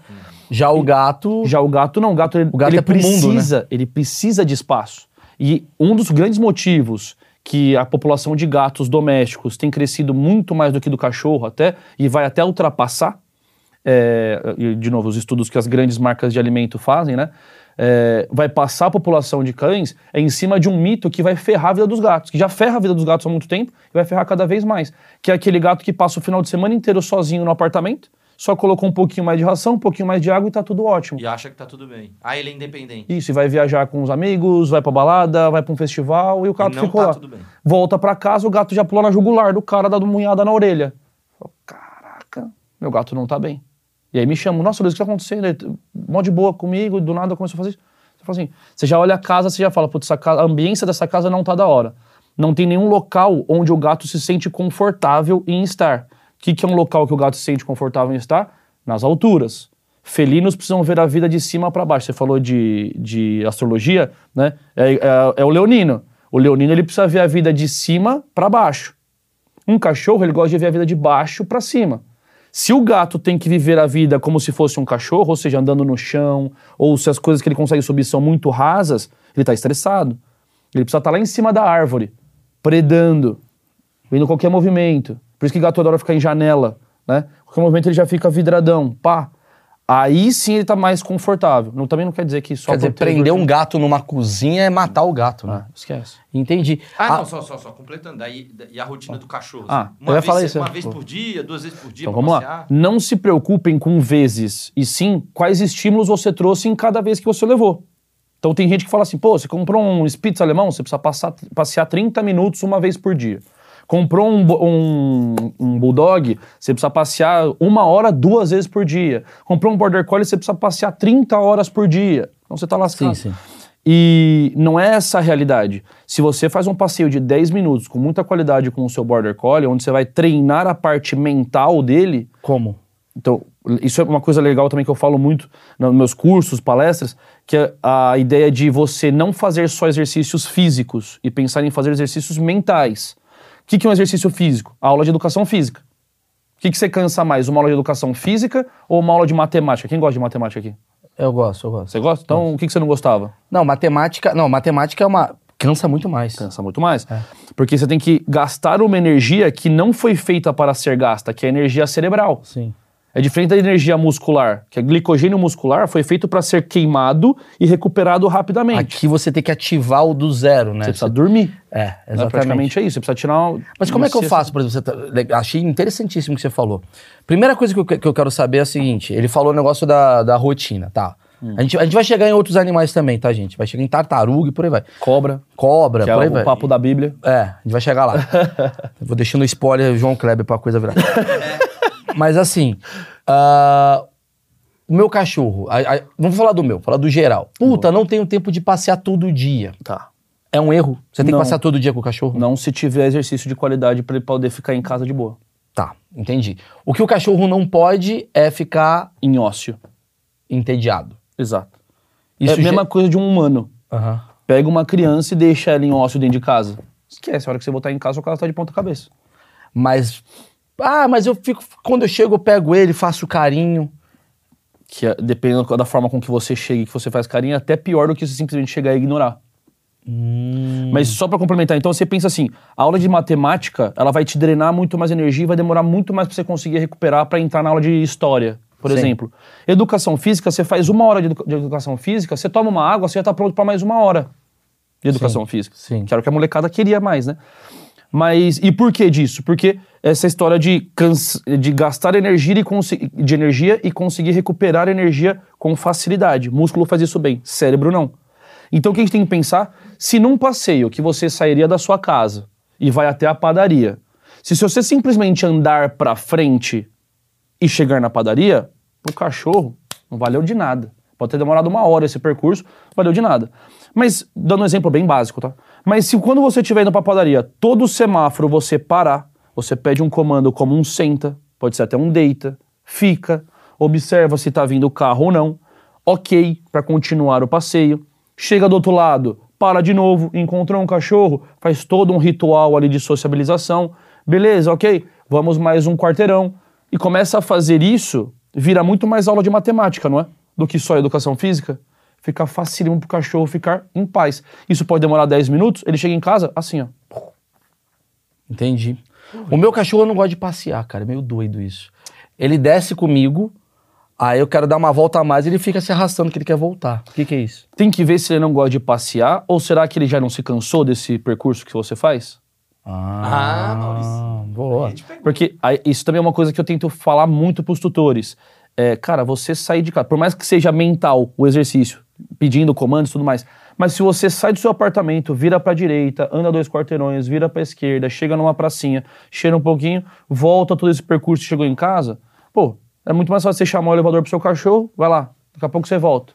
S1: Já o gato.
S2: Já o gato não, o gato ele,
S1: O gato
S2: ele
S1: é pro mundo,
S2: precisa, ele precisa de espaço. E um dos grandes motivos que a população de gatos domésticos tem crescido muito mais do que do cachorro até e vai até ultrapassar, é, de novo os estudos que as grandes marcas de alimento fazem, né? é, vai passar a população de cães é em cima de um mito que vai ferrar a vida dos gatos, que já ferra a vida dos gatos há muito tempo e vai ferrar cada vez mais. Que é aquele gato que passa o final de semana inteiro sozinho no apartamento, só colocou um pouquinho mais de ração, um pouquinho mais de água e tá tudo ótimo.
S3: E acha que tá tudo bem. Ah, ele é independente.
S2: Isso, e vai viajar com os amigos, vai pra balada, vai pra um festival e o gato
S3: não
S2: ficou
S3: tá
S2: lá.
S3: tudo bem.
S2: Volta pra casa, o gato já pulou na jugular do cara, dando munhada na orelha. Fala, Caraca, meu gato não tá bem. E aí me chamam, nossa, Luiz, o que tá acontecendo? Ele, Mó de boa comigo, do nada começou a fazer isso. Você fala assim, você já olha a casa, você já fala, putz, casa- a ambiência dessa casa não tá da hora. Não tem nenhum local onde o gato se sente confortável em estar. Que, que é um local que o gato se sente confortável em estar? Nas alturas. Felinos precisam ver a vida de cima para baixo. Você falou de, de astrologia, né? É, é- é o leonino. O leonino ele precisa ver a vida de cima para baixo. Um cachorro ele gosta de ver a vida de baixo para cima. Se o gato tem que viver a vida como se fosse um cachorro, ou seja, andando no chão, ou se as coisas que ele consegue subir são muito rasas, ele está estressado. Ele precisa estar lá em cima da árvore, predando, vendo qualquer movimento. Por isso que gato adora ficar em janela, né? Qualquer movimento ele já fica vidradão, pá. Aí sim ele tá mais confortável. Não, também não quer dizer que só
S1: Quer dizer, prender um gato numa cozinha é matar o gato, né?
S2: Ah, esquece.
S1: Entendi.
S3: Ah,
S1: Ah,
S3: não, só, só, só, completando. Daí, e a rotina do cachorro?
S2: Ah,
S3: assim?
S1: eu
S3: uma
S1: ia
S3: vez,
S1: falar isso,
S3: Uma
S1: é.
S3: vez por dia, duas vezes por dia
S2: Então
S3: pra
S2: vamos lá.
S3: passear?
S2: Não se preocupem com vezes, e sim quais estímulos você trouxe em cada vez que você levou. Então tem gente que fala assim, pô, você comprou um Spitz alemão, você precisa passar, passear 30 minutos uma vez por dia. Comprou um, um, um Bulldog, você precisa passear uma hora duas vezes por dia. Comprou um Border Collie, você precisa passear 30 horas por dia. Então você tá lascado.
S1: Sim, sim.
S2: E não é essa a realidade. Se você faz um passeio de 10 minutos com muita qualidade com o seu Border Collie, onde você vai treinar a parte mental dele,
S1: como?
S2: então, isso é uma coisa legal também que eu falo muito nos meus cursos, palestras, que é a ideia de você não fazer só exercícios físicos e pensar em fazer exercícios mentais. O que, que é um exercício físico? A aula de educação física. O que, que você cansa mais? Uma aula de educação física ou uma aula de matemática? Quem gosta de matemática aqui?
S1: Eu gosto, eu gosto.
S2: Você gosta? Então, o que, que você não gostava?
S1: Não, matemática. Não, matemática é uma. Cansa muito mais.
S2: Cansa muito mais. Porque você tem que gastar uma energia que não foi feita para ser gasta, que é a energia cerebral.
S1: Sim.
S2: É diferente da energia muscular, que é glicogênio muscular foi feito para ser queimado e recuperado rapidamente.
S1: Aqui você tem que ativar o do zero, né?
S2: Você precisa dormir.
S1: É,
S2: Né?
S1: exatamente.
S2: Praticamente é isso. Você precisa tirar uma,
S1: Mas como é que eu faço, por exemplo, você tá- achei interessantíssimo o que você falou. Primeira coisa que eu, que- eu quero saber é a seguinte, ele falou o negócio da, da rotina, tá?
S2: Hum.
S1: A, gente, a gente vai chegar em outros animais também, tá, gente? Vai chegar em tartaruga e por aí vai.
S2: Cobra,
S1: Cobra,
S2: que
S1: por
S2: é
S1: aí
S2: o
S1: vai.
S2: papo da Bíblia.
S1: É, a gente vai chegar lá. Vou deixando spoiler João Kleber pra coisa virar. Mas assim, ah, o meu cachorro, a- a- vamos falar do meu, falar do geral. Puta, não tenho tempo de passear todo dia.
S2: Tá.
S1: É um erro? Você tem
S2: Não.
S1: que passear todo dia com o cachorro?
S2: Não se tiver exercício de qualidade para ele poder ficar em casa de boa.
S1: Tá, entendi. O que o cachorro não pode é ficar
S2: Em ócio.
S1: entediado.
S2: Exato.
S1: Isso
S2: é a mesma coisa de um humano.
S1: Aham.
S2: Pega uma criança e deixa ela em ócio dentro de casa. Esquece, a hora que você botar em casa, o cara tá de ponta cabeça.
S1: Mas. Ah, mas eu fico. Quando eu chego, eu pego ele, faço carinho.
S2: Que é, dependendo da forma com que você chega e que você faz carinho, é até pior do que você simplesmente chegar e ignorar.
S1: Hum.
S2: Mas só pra complementar, então você pensa assim, a aula de matemática, ela vai te drenar muito mais energia e vai demorar muito mais pra você conseguir recuperar pra entrar na aula de história, por
S1: Sim.
S2: exemplo. Educação física, você faz uma hora de, de educação física, você toma uma água, você já tá pronto pra mais uma hora de educação física.
S1: sim.
S2: Que era o que a molecada queria mais, né? Mas, e por que disso? Porque essa história de, de gastar energia e, de energia e conseguir recuperar energia com facilidade. Músculo faz isso bem, cérebro não. Então o que a gente tem que pensar? Se num passeio que você sairia da sua casa e vai até a padaria, se, se você simplesmente andar pra frente e chegar na padaria, pro cachorro não valeu de nada. Pode ter demorado uma hora esse percurso, valeu de nada. Mas, dando um exemplo bem básico, tá? Mas se quando você estiver indo pra padaria, todo semáforo você parar, você pede um comando como um senta, pode ser até um deita, fica, observa se tá vindo o carro ou não, ok, pra continuar o passeio. Chega do outro lado, para de novo, encontrou um cachorro, faz todo um ritual ali de sociabilização. Beleza, ok, vamos mais um quarteirão. E começa a fazer isso, vira muito mais aula de matemática, não é? Do que só educação física. Fica facílimo pro cachorro ficar em paz. Isso pode demorar 10 minutos, ele chega em casa assim, ó.
S1: Entendi. O meu cachorro não gosta de passear, cara. É meio doido isso. Ele desce comigo, aí eu quero dar uma volta a mais e ele fica se arrastando que ele quer voltar. O que, que é isso?
S2: Tem que ver se ele não gosta de passear, ou será que ele já não se cansou desse percurso que você faz?
S3: Ah, Maurício.
S1: Boa.
S2: Porque aí, isso também é uma coisa que eu tento falar muito pros tutores. É, cara, você sair de casa, por mais que seja mental o exercício, pedindo comandos e tudo mais, mas se você sai do seu apartamento, vira pra direita, anda dois quarteirões, vira pra esquerda, chega numa pracinha, cheira um pouquinho, volta todo esse percurso chegou em casa, pô, é muito mais fácil você chamar o elevador pro seu cachorro, vai lá, daqui a pouco você volta.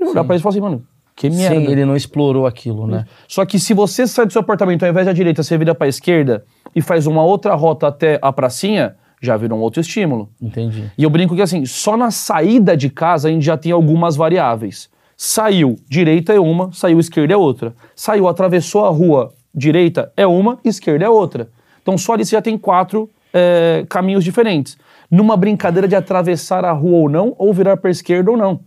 S2: E olhar pra ele e falar assim, mano, que merda.
S1: Sim, ele não explorou aquilo, né?
S2: Só que se você sai do seu apartamento, ao invés da direita, você vira pra esquerda e faz uma outra rota até a pracinha, já virou um outro estímulo.
S1: Entendi.
S2: E eu brinco que assim, só na saída de casa a gente já tem algumas variáveis. Saiu, direita é uma, saiu, esquerda é outra. Saiu, atravessou a rua, direita é uma, esquerda é outra. Então só ali você já tem quatro é, caminhos diferentes. Numa brincadeira de atravessar a rua ou não, ou virar pra esquerda ou não.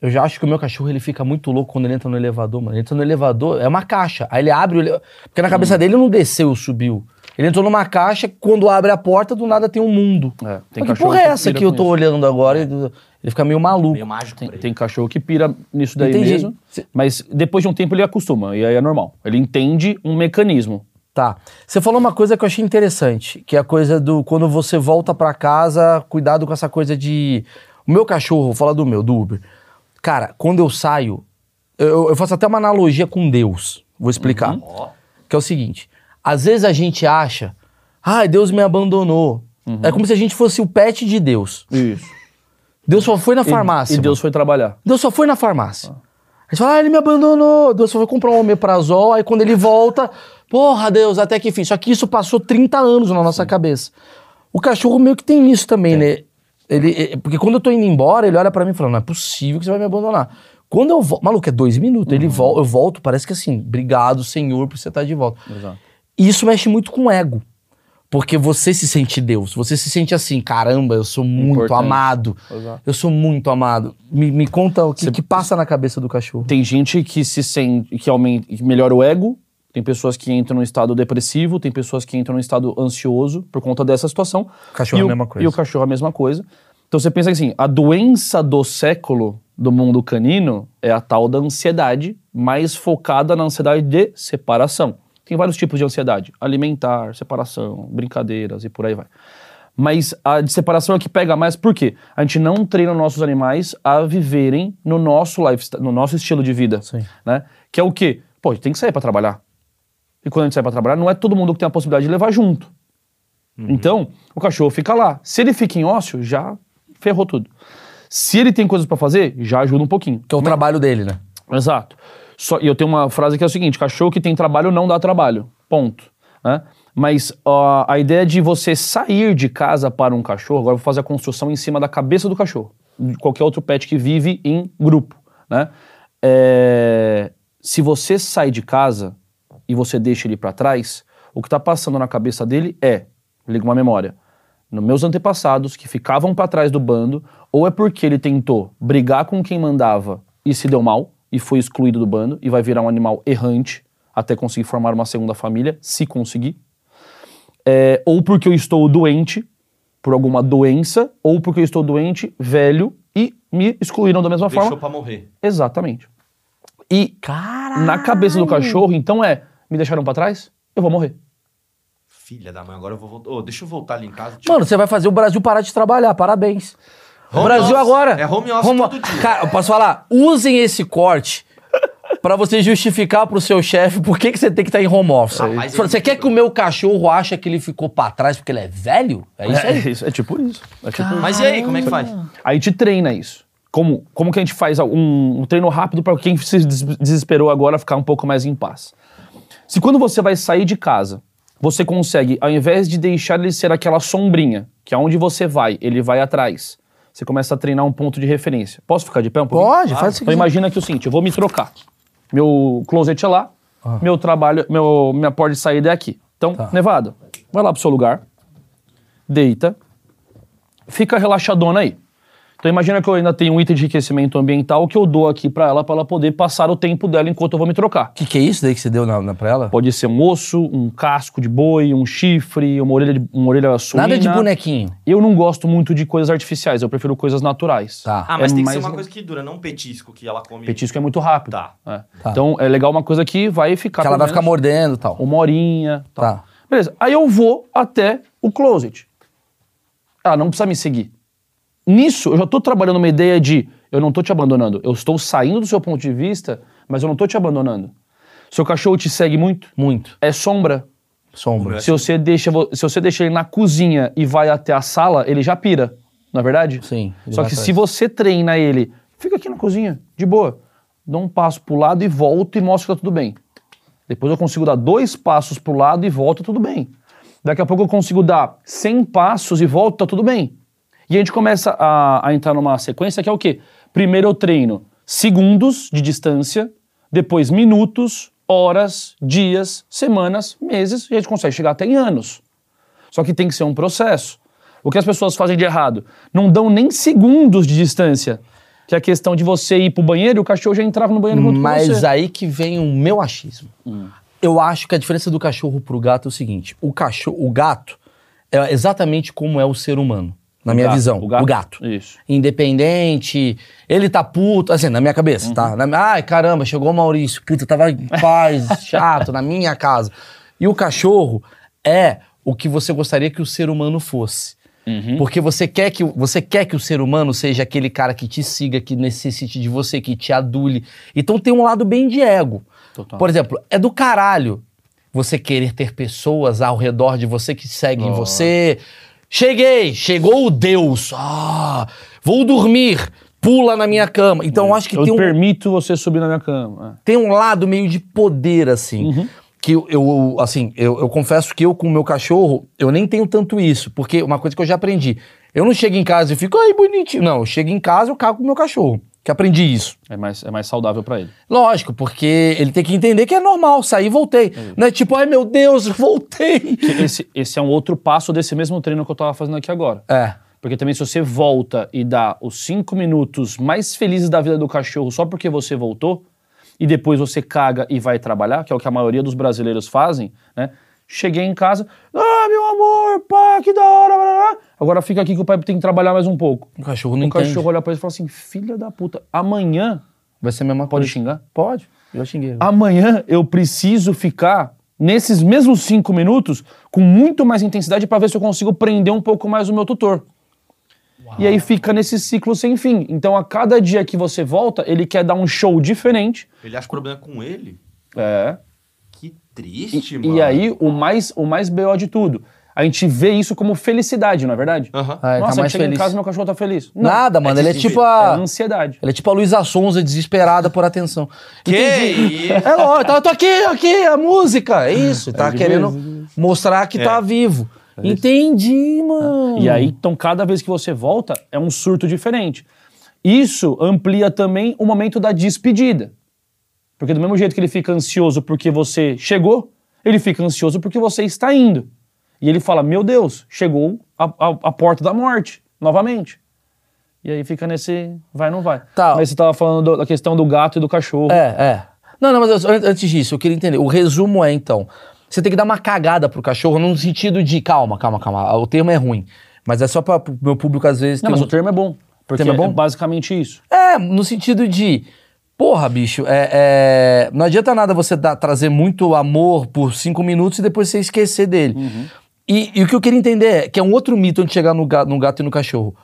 S1: Eu já acho que o meu cachorro ele fica muito louco quando ele entra no elevador, mano. Ele entra no elevador, é uma caixa. Aí ele abre o ele... Porque na cabeça dele não desceu, subiu. Ele entrou numa caixa, quando abre a porta, do nada tem um mundo.
S2: É,
S1: Mas que
S2: tem
S1: porra é
S2: que
S1: essa
S2: pira
S1: que eu tô
S2: isso.
S1: olhando agora? Ele, ele fica meio maluco.
S3: Meio mágico
S2: Tem,
S3: ele.
S2: tem cachorro que pira nisso daí
S1: Entendi.
S2: mesmo. Mas depois de um tempo ele acostuma, e aí é normal. Ele entende um mecanismo.
S1: Tá. Você falou uma coisa que eu achei interessante, que é a coisa do quando você volta pra casa, cuidado com essa coisa de. O meu cachorro, vou falar do meu, do Uber. Cara, quando eu saio, eu, eu faço até uma analogia com Deus. Vou explicar.
S3: Ó,
S1: Que é o seguinte: às vezes a gente acha, ai, Deus me abandonou. É como se a gente fosse o pet de Deus.
S2: Isso.
S1: Deus só foi na
S2: E-
S1: farmácia.
S2: E,
S1: mano.
S2: Deus foi trabalhar.
S1: Deus só foi na farmácia. A gente fala, ah, ele me abandonou. Deus só foi comprar um omeprazol. Aí quando ele volta, porra, Deus, até que enfim. Só que isso passou 30 anos na nossa cabeça. O cachorro meio que tem isso também, né? Ele, eh, porque quando eu tô indo embora, ele olha pra mim e fala, não é possível que você vai me abandonar. Quando eu volto, maluco, é dois minutos. Ele vol eu volto, parece que assim, obrigado, Senhor, por você estar de volta.
S2: Exato.
S1: E isso mexe muito com o ego. Porque você se sente Deus. Você se sente assim, caramba, eu sou muito
S2: Importante.
S1: amado.
S2: Exato.
S1: Eu sou muito amado. Me, me conta o que, que passa na cabeça do cachorro.
S2: Tem gente que se sente, que aumenta, que melhora o ego. Tem pessoas que entram num estado depressivo, tem pessoas que entram num estado ansioso por conta dessa situação.
S1: Cachorro
S2: e
S1: é a
S2: o,
S1: mesma coisa.
S2: E o cachorro é a mesma coisa. Então você pensa assim, a doença do século do mundo canino é a tal da ansiedade, mais focada na ansiedade de separação. Tem vários tipos de ansiedade: alimentar, separação, brincadeiras e por aí vai. Mas a de separação é que pega mais porque a gente não treina nossos animais a viverem no nosso lifestyle, no nosso estilo de vida,
S1: Sim.
S2: né? Que é o quê? Pô, a gente tem que sair para trabalhar. E quando a gente sai para trabalhar, não é todo mundo que tem a possibilidade de levar junto. Então, o cachorro fica lá. Se ele fica em ócio, já ferrou tudo. Se ele tem coisas para fazer, já ajuda um pouquinho.
S1: Que é o trabalho dele, né?
S2: Exato. Só, e eu tenho uma frase que é o seguinte: cachorro que tem trabalho não dá trabalho. Ponto. Né? Mas a ideia de você sair de casa para um cachorro, agora eu vou fazer a construção em cima da cabeça do cachorro, de qualquer outro pet que vive em grupo. Né? É, se você sai de casa e você deixa ele para trás, o que está passando na cabeça dele é, liga uma memória, nos meus antepassados que ficavam para trás do bando, ou é porque ele tentou brigar com quem mandava e se deu mal e foi excluído do bando e vai virar um animal errante até conseguir formar uma segunda família, se conseguir. É, ou porque eu estou doente por alguma doença, ou porque eu estou doente, velho e me excluíram da mesma
S3: Deixou
S2: forma.
S3: pra morrer.
S2: Exatamente. E
S1: Caralho.
S2: na cabeça do cachorro, então é, me deixaram pra trás, eu vou morrer.
S3: Filha da mãe, agora eu vou voltar. Ô, deixa eu voltar ali em casa.
S1: Mano, você vai fazer o Brasil parar de trabalhar, parabéns.
S3: Home
S1: Brasil
S3: office.
S1: agora.
S3: É home office todo dia.
S1: Cara, eu posso falar? Usem esse corte pra você justificar pro seu chefe por que, que você tem que estar em home office.
S3: Rapaz,
S1: Você quer que o meu cachorro ache que ele ficou pra trás porque ele é velho? É isso aí.
S2: É, isso, é tipo isso. É tipo isso.
S3: Mas e aí, como é que faz?
S2: A gente treina isso. Como, como que a gente faz um, um treino rápido para quem se des- desesperou agora ficar um pouco mais em paz? Se quando você vai sair de casa, você consegue, ao invés de deixar ele ser aquela sombrinha, que aonde você vai, ele vai atrás, você começa a treinar um ponto de referência. Posso ficar de pé um pouquinho?
S1: Pode, faz o
S2: Então imagina que é o seguinte, eu vou me trocar. Meu closet é lá, meu trabalho, meu, minha porta de saída é aqui. Então, Nevada, vai lá pro seu lugar, deita, fica relaxadona aí. Então imagina que eu ainda tenho um item de enriquecimento ambiental que eu dou aqui pra ela, pra ela poder passar o tempo dela enquanto eu vou me trocar.
S1: O que, que é isso daí que você deu na, na, pra ela?
S2: Pode ser um osso, um casco de boi, um chifre, uma orelha, de, uma orelha suína.
S1: Nada de bonequinho.
S2: Eu não gosto muito de coisas artificiais, eu prefiro coisas naturais.
S1: Tá.
S3: Ah, mas
S2: É
S3: tem que ser uma
S2: um-
S3: coisa que dura, não um petisco que ela come.
S2: Petisco é muito rápido.
S3: Tá.
S2: É.
S1: Tá.
S2: Então é legal uma coisa que vai ficar.
S1: Que ela vai ficar mordendo e tal.
S2: Uma horinha. Tal.
S1: Tá.
S2: Beleza. Aí eu vou até o closet. Ela não precisa me seguir. Nisso, eu já tô trabalhando uma ideia de eu não tô te abandonando. Eu estou saindo do seu ponto de vista, mas eu não tô te abandonando. Seu cachorro te segue muito?
S1: Muito.
S2: É sombra.
S1: Sombra.
S2: Se você deixa, se você deixa ele na cozinha e vai até a sala, ele já pira. Não é verdade?
S1: Sim,
S2: Só que
S1: atrás.
S2: se você treina ele, fica aqui na cozinha, de boa. Dá um passo pro lado e volto e mostra que tá tudo bem. Depois eu consigo dar dois passos pro lado e volta, tudo bem. Daqui a pouco eu consigo dar 100 passos e volta, tá tudo bem. E a gente começa a, a entrar numa sequência que é o quê? Primeiro eu treino segundos de distância, depois minutos, horas, dias, semanas, meses, e a gente consegue chegar até em anos. Só que tem que ser um processo. O que as pessoas fazem de errado? Não dão nem segundos de distância. Que é a questão de você ir pro banheiro e o cachorro já entrava no banheiro junto com
S1: Mas
S2: você.
S1: aí que vem o meu achismo. Eu acho que a diferença do cachorro pro gato é o seguinte: o cachorro, o gato é exatamente como é o ser humano, na minha
S2: gato,
S1: visão.
S2: o gato.
S1: O gato.
S2: Isso.
S1: Independente, ele tá puto, assim, na minha cabeça, tá?
S2: Uhum.
S1: Na- ai, caramba, chegou o Maurício, puta, tava em paz, chato, na minha casa. E o cachorro é o que você gostaria que o ser humano fosse.
S2: Uhum.
S1: Porque você quer, que, o- você quer que o ser humano seja aquele cara que te siga, que necessite de você, que te adule. Então tem um lado bem de ego.
S2: Total.
S1: Por exemplo, é do caralho você querer ter pessoas ao redor de você que seguem você. Cheguei, chegou o Deus. Ah, vou dormir. Pula na minha cama. Então eu acho que
S2: eu
S1: tem um,
S2: permito você subir na minha cama.
S1: tem um lado meio de poder, assim. Que eu, eu, assim, eu, eu confesso que eu com o meu cachorro, eu nem tenho tanto isso. Porque uma coisa que eu já aprendi. Eu não chego em casa e fico, ai, bonitinho. Não, eu chego em casa e eu cago com o meu cachorro. Que aprendi isso.
S2: É, é mais, é mais saudável pra ele.
S1: Lógico, porque ele tem que entender que é normal, sair e voltei. Não é tipo, ai meu Deus, voltei.
S2: Esse, esse é um outro passo desse mesmo treino que eu tava fazendo aqui agora.
S1: É.
S2: Porque também se você volta e dá os cinco minutos mais felizes da vida do cachorro só porque você voltou, e depois você caga e vai trabalhar, que é o que a maioria dos brasileiros fazem, né? Cheguei em casa, ah, meu amor, pá, que da hora, blá, blá, agora fica aqui que o pai tem que trabalhar mais um pouco.
S1: O cachorro não
S2: o
S1: entende.
S2: cachorro olha pra ele e fala assim, filha da puta, amanhã,
S1: Vai ser a mesma
S2: pode
S1: coisa.
S2: xingar?
S1: Pode. Eu xinguei.
S2: Amanhã eu preciso ficar nesses mesmos cinco minutos com muito mais intensidade pra ver se eu consigo prender um pouco mais o meu tutor. E aí fica nesse ciclo sem fim. Então a cada dia que você volta, ele quer dar um show diferente.
S3: Ele acha problema com ele?
S2: É.
S3: Que
S2: E,
S3: triste, mano.
S2: e aí o mais o mais BO de tudo, a gente vê isso como felicidade, não é verdade?
S3: Aham.
S1: Ah, ele
S2: Nossa,
S1: tá
S2: eu
S1: mais
S2: chego em
S1: feliz.
S2: casa e meu cachorro tá feliz. Não,
S1: Nada, mano. ele é tipo
S2: é
S1: a.
S2: ansiedade.
S1: Ele é tipo a Luísa Sonza desesperada por atenção.
S3: Que
S1: Entendi.
S3: isso?
S1: É lógico, eu tô aqui, aqui, a música. É isso, tá
S2: de
S1: querendo
S2: vez.
S1: mostrar que tá vivo. Entendi, mano.
S2: E aí, então, cada vez que você volta, é um surto diferente. Isso amplia também o momento da despedida. Porque do mesmo jeito que ele fica ansioso porque você chegou, ele fica ansioso porque você está indo. E ele fala: Meu Deus, chegou a, a- a porta da morte, novamente. E aí fica nesse vai, não vai.
S1: Tá.
S2: Mas você estava falando do- da questão do gato e do cachorro.
S1: É, é. Não, não, mas eu- an- antes disso, eu queria entender. O resumo é, então, você tem que dar uma cagada pro cachorro no sentido de, calma, calma, calma, o termo é ruim. Mas é só para o meu público, às vezes...
S2: Não, mas
S1: um-
S2: o termo é bom. Porque
S1: termo é bom?
S2: é basicamente isso.
S1: É, no sentido de. Porra, bicho, é, é, não adianta nada você dar- trazer muito amor por cinco minutos e depois você esquecer dele. E, e o que eu queria entender é que é um outro mito antes de chegar no gato, no gato e no cachorro.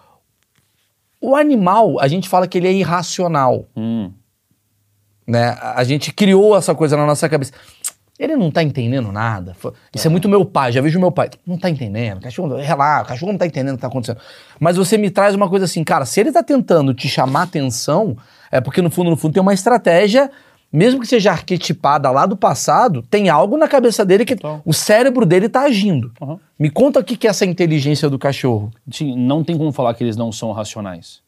S1: O animal, a gente fala que ele é irracional.
S2: Hum.
S1: Né? A gente criou essa coisa na nossa cabeça. Ele não tá entendendo nada. Isso é muito meu pai, já vejo meu pai. Não tá entendendo. Cachorro, relaxa, o cachorro não tá entendendo o que tá acontecendo. Mas você me traz uma coisa assim, cara, se ele tá tentando te chamar atenção, é porque no fundo, no fundo, tem uma estratégia, mesmo que seja arquetipada lá do passado, tem algo na cabeça dele que
S2: Total.
S1: o cérebro dele tá agindo.
S2: Aham.
S1: Me conta o que que é essa inteligência do cachorro.
S2: Sim, não tem como falar que eles não são racionais.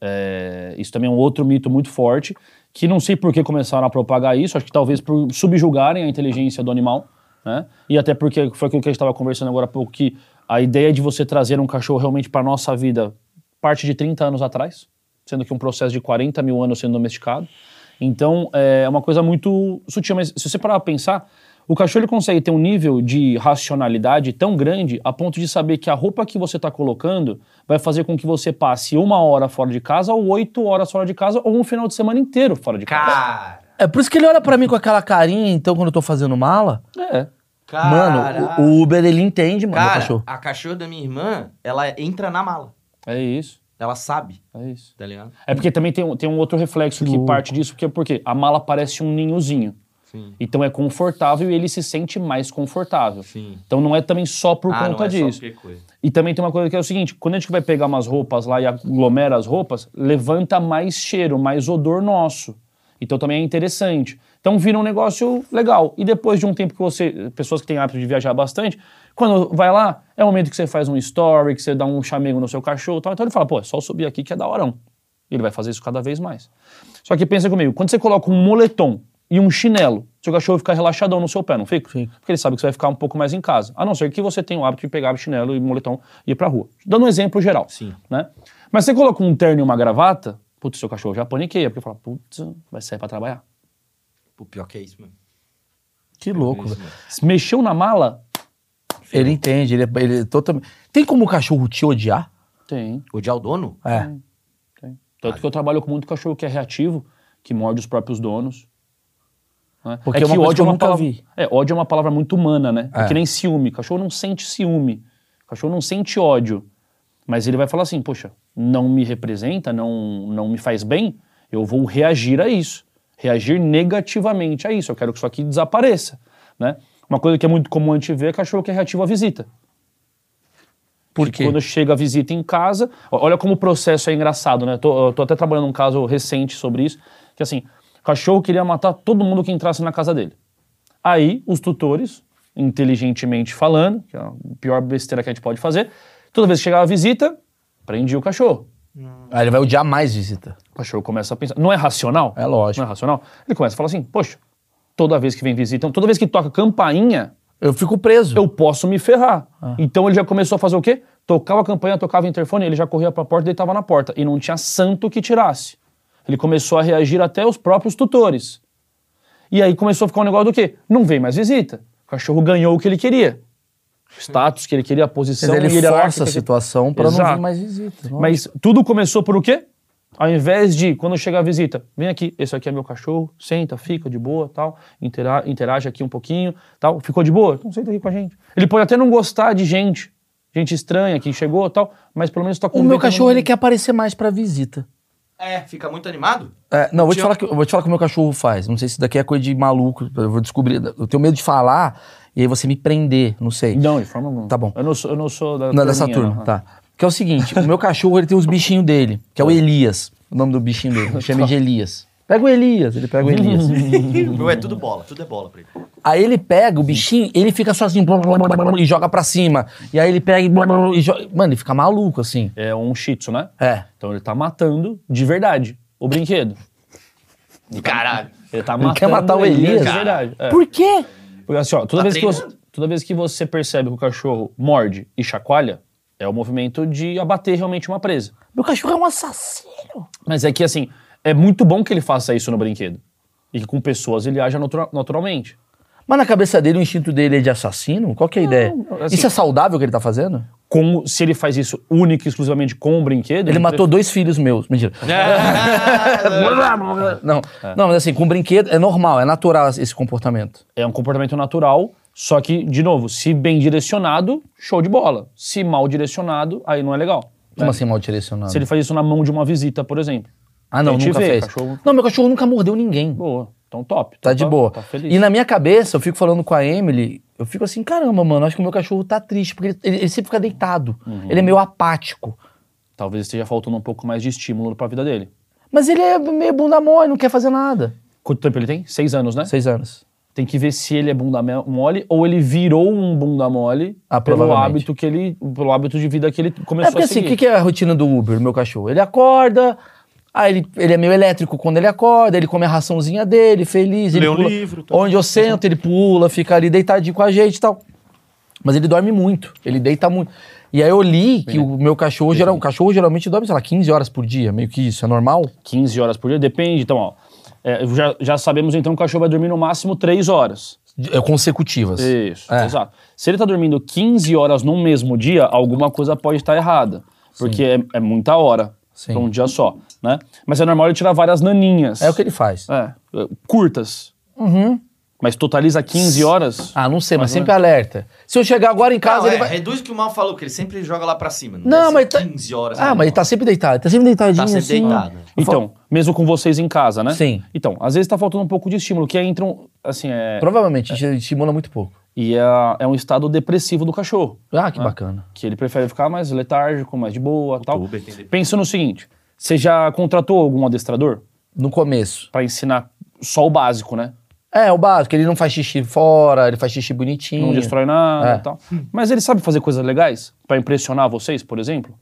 S2: É, isso também é um outro mito muito forte, que não sei por que começaram a propagar isso, acho que talvez por subjugarem a inteligência do animal, né? E até porque foi aquilo que a gente estava conversando agora há pouco, que a ideia de você trazer um cachorro realmente para nossa vida parte de 30 anos atrás, sendo que um processo de 40 mil anos sendo domesticado. Então, é uma coisa muito sutil, mas se você parar pra pensar, o cachorro ele consegue ter um nível de racionalidade tão grande a ponto de saber que a roupa que você está colocando vai fazer com que você passe uma hora fora de casa, ou oito horas fora de casa, ou um final de semana inteiro fora de casa.
S3: Cara,
S1: É por isso que ele olha pra mim com aquela carinha, então, quando eu tô fazendo mala.
S2: É.
S3: cara.
S1: Mano, o, o Uber, ele entende, mano, o
S3: Cara,
S1: cachorro.
S3: a cachorra da minha irmã, ela entra na mala.
S2: É isso.
S3: Ela sabe,
S2: É isso.
S3: tá ligado?
S2: É porque também tem, um- tem um outro reflexo que,
S1: louco.
S2: parte disso, que é porque a mala parece um ninhozinho.
S3: Sim.
S2: Então é confortável e ele se sente mais confortável.
S3: Sim.
S2: Então não é também só por
S3: ah,
S2: conta
S3: não é
S2: disso.
S3: Só coisa.
S2: E também tem uma coisa que é o seguinte: quando a gente vai pegar umas roupas lá e aglomera as roupas, levanta mais cheiro, mais odor nosso. Então também é interessante. Então vira um negócio legal. E depois de um tempo que você. Pessoas que têm hábito de viajar bastante, quando vai lá, é o momento que você faz um story, que você dá um chamego no seu cachorro e tal. Então ele fala, pô, é só subir aqui que é da horão. E ele vai fazer isso cada vez mais. Só que pensa comigo, quando você coloca um moletom e um chinelo, seu cachorro fica relaxadão no seu pé, não fica?
S1: Fica.
S2: Porque ele sabe que você vai ficar um pouco mais em casa. A não ser que você tenha o hábito de pegar chinelo e moletom e ir pra rua. Dando um exemplo geral.
S3: Sim.
S2: Né? Mas você coloca um terno e uma gravata, putz, seu cachorro já paniqueia, porque fala, putz, vai sair pra trabalhar.
S3: O pior que é isso, mano.
S1: Que louco,
S3: Isso,
S1: velho.
S2: mexeu na mala,
S1: Ele entende, ele é, ele é totalmente. Tem como o cachorro te odiar?
S2: tem.
S3: Odiar o dono?
S1: É.
S2: tem. Tanto que eu trabalho com muito cachorro que é reativo, que morde os próprios donos. né?
S1: Porque é uma coisa que eu nunca
S2: palavra,
S1: vi.
S2: É, ódio é uma palavra muito humana, né? É.
S1: É.
S2: que nem ciúme. Cachorro não sente ciúme. Cachorro não sente ódio. Mas ele vai falar assim, poxa, não me representa, não, não me faz bem, eu vou reagir a isso. Reagir negativamente a isso. Eu quero que isso aqui desapareça, né? Uma coisa que é muito comum a gente ver é cachorro que é reativo à visita.
S1: Por quê?
S2: Quando chega a visita em casa, olha como o processo é engraçado, né? Tô, eu tô até trabalhando um caso recente sobre isso, que assim, o cachorro queria matar todo mundo que entrasse na casa dele. Aí, os tutores, inteligentemente falando, que é a pior besteira que a gente pode fazer, toda vez que chegava a visita, prendia o cachorro.
S1: Aí ele vai odiar mais visita.
S2: O cachorro começa a pensar, não é racional?
S1: É lógico.
S2: Não é racional? Ele começa a falar assim, poxa, toda vez que vem visita, então, toda vez que toca campainha,
S1: Eu fico preso.
S2: eu posso me ferrar.
S1: Ah.
S2: Então ele já começou a fazer o quê? Tocava a campanha, tocava o interfone, ele já corria pra porta e deitava na porta. E não tinha santo que tirasse. Ele começou a reagir até os próprios tutores. E aí começou a ficar um negócio do quê? Não vem mais visita. O cachorro ganhou o que ele queria. O status que ele queria, a posição
S1: Mas ele
S2: hierárquica
S1: força a situação pra não vir mais visitas.
S2: Mas tudo começou por o quê? Ao invés de, quando chegar a visita, vem aqui, esse aqui é meu cachorro, senta, fica de boa, tal, intera- interage aqui um pouquinho, tal, ficou de boa? Então senta aqui com a gente. Ele pode até não gostar de gente, gente estranha que chegou, tal, mas pelo menos tá com
S1: O meu cachorro, ele quer aparecer mais pra visita.
S3: É, fica muito animado?
S1: É, não, vou te, falar que, eu vou te falar o que o meu cachorro faz. Não sei se isso daqui é coisa de maluco. Eu vou descobrir. Eu tenho medo de falar e aí você me prender, não sei.
S2: Não, de forma alguma.
S1: Tá bom.
S2: Eu não sou, eu não sou da
S1: Não é dessa turma,
S2: não.
S1: tá. Que é o seguinte, o meu cachorro, ele tem os bichinhos dele, que é o Elias. O nome do bichinho dele. Eu chamo de Elias. Pega o Elias, ele pega o Elias.
S3: Meu é tudo bola, tudo é bola pra ele.
S1: aí ele pega o bichinho, ele fica sozinho blá, blá, blá, blá, blá, e joga pra cima. E aí ele pega e, blá, blá, blá, e joga. Mano, ele fica maluco, assim.
S2: É um shih tzu, né?
S1: É.
S2: Então ele tá matando de verdade o brinquedo.
S3: Caralho.
S2: Ele tá
S1: Ele
S2: matando
S1: quer matar o Elias?
S2: de verdade. É.
S1: Por quê?
S2: Porque assim, ó, toda,
S3: Tá
S2: vez que você, toda vez que você percebe que o cachorro morde e chacoalha, é o movimento de abater realmente uma presa.
S1: Meu cachorro é um assassino.
S2: Mas é que, assim, é muito bom que ele faça isso no brinquedo. E que com pessoas ele haja natura- naturalmente.
S1: Mas na cabeça dele, o instinto dele é de assassino? Qual que é a ideia?
S2: assim-
S1: Isso é saudável o que ele tá fazendo?
S2: Como se ele faz isso único e exclusivamente com o brinquedo.
S1: Ele matou dois filhos meus. Mentira. Não, não, mas assim, com brinquedo é normal, é natural esse comportamento.
S2: É um comportamento natural, só que, de novo, se bem direcionado, show de bola. Se mal direcionado, aí não é legal.
S1: Como
S2: né?
S1: assim mal direcionado?
S2: Se ele faz isso na mão de uma visita, por exemplo.
S1: Ah, não, nunca
S2: vê,
S1: fez.
S2: cachorro-
S1: Não, meu cachorro nunca mordeu ninguém.
S2: Boa. Então top.
S1: Tá
S2: Então
S1: de boa.
S2: Tá feliz.
S1: E na minha cabeça, eu fico falando com a Emily, eu fico assim, caramba, mano, acho que o meu cachorro tá triste, porque ele, ele- ele sempre fica deitado.
S2: Uhum.
S1: Ele é meio apático.
S2: Talvez esteja faltando um pouco mais de estímulo pra vida dele.
S1: Mas ele é meio bunda mole, não quer fazer nada.
S2: Quanto tempo ele tem? Seis anos, né?
S1: Seis anos.
S2: Tem que ver se ele é bunda mole ou ele virou um bunda mole
S1: Ah,
S2: pelo hábito que ele, pelo hábito de vida que ele
S1: É
S2: começou
S1: porque
S2: a
S1: assim,
S2: seguir.
S1: o que, que é a rotina do Uber, meu cachorro? Ele acorda, aí ele, ele é meio elétrico quando ele acorda, ele come a raçãozinha dele, feliz. Ele
S3: Lê um
S1: pula,
S3: livro, tá.
S1: Onde eu sento, ele pula, fica ali deitadinho com a gente e tal. Mas ele dorme muito, ele deita muito. E aí eu li que o meu cachorro, geral, o cachorro geralmente dorme, sei lá, 15 horas por dia, meio que isso, é normal?
S2: 15 horas por dia, depende. Então, ó, é, já, já sabemos então que o cachorro vai dormir no máximo 3 horas.
S1: É consecutivas.
S2: Isso,
S1: É.
S2: exato. Se ele tá dormindo 15 horas num mesmo dia, alguma coisa pode estar errada. Porque é, é muita hora pra um dia só, né? Mas é normal ele tirar várias naninhas.
S1: É o que ele faz.
S2: É, curtas.
S1: Uhum.
S2: Mas totaliza 15 horas.
S1: Ah, não sei, mas
S2: ou
S1: sempre alerta. Se eu chegar agora em casa,
S3: Não,
S1: ele
S3: é,
S1: vai.
S3: reduz o que o Mal falou, que ele sempre joga lá pra cima.
S1: Não,
S3: deve
S1: mas
S3: ser
S1: tá-
S3: 15 horas.
S1: Ah,
S3: né,
S1: mas ele tá sempre deitado, ele tá sempre deitadinho
S3: Tá sempre
S1: assim.
S3: deitado.
S2: Então, mesmo com vocês em casa, né?
S1: Sim.
S2: Então, às vezes tá faltando um pouco de estímulo, que aí entram, assim, é...
S1: Provavelmente, estimula muito pouco.
S2: E é, é um estado depressivo do cachorro.
S1: Ah, que bacana.
S2: Que ele prefere ficar mais letárgico, mais de boa tal.
S3: Uber tem depressão.
S2: Pensa no seguinte, você já contratou algum adestrador
S1: No começo.
S2: Pra ensinar só o básico, né?
S1: É, o básico, ele não faz xixi fora, ele faz xixi bonitinho.
S2: Não destrói nada
S1: É.
S2: e tal. Mas ele sabe fazer coisas legais Pra impressionar vocês, por exemplo?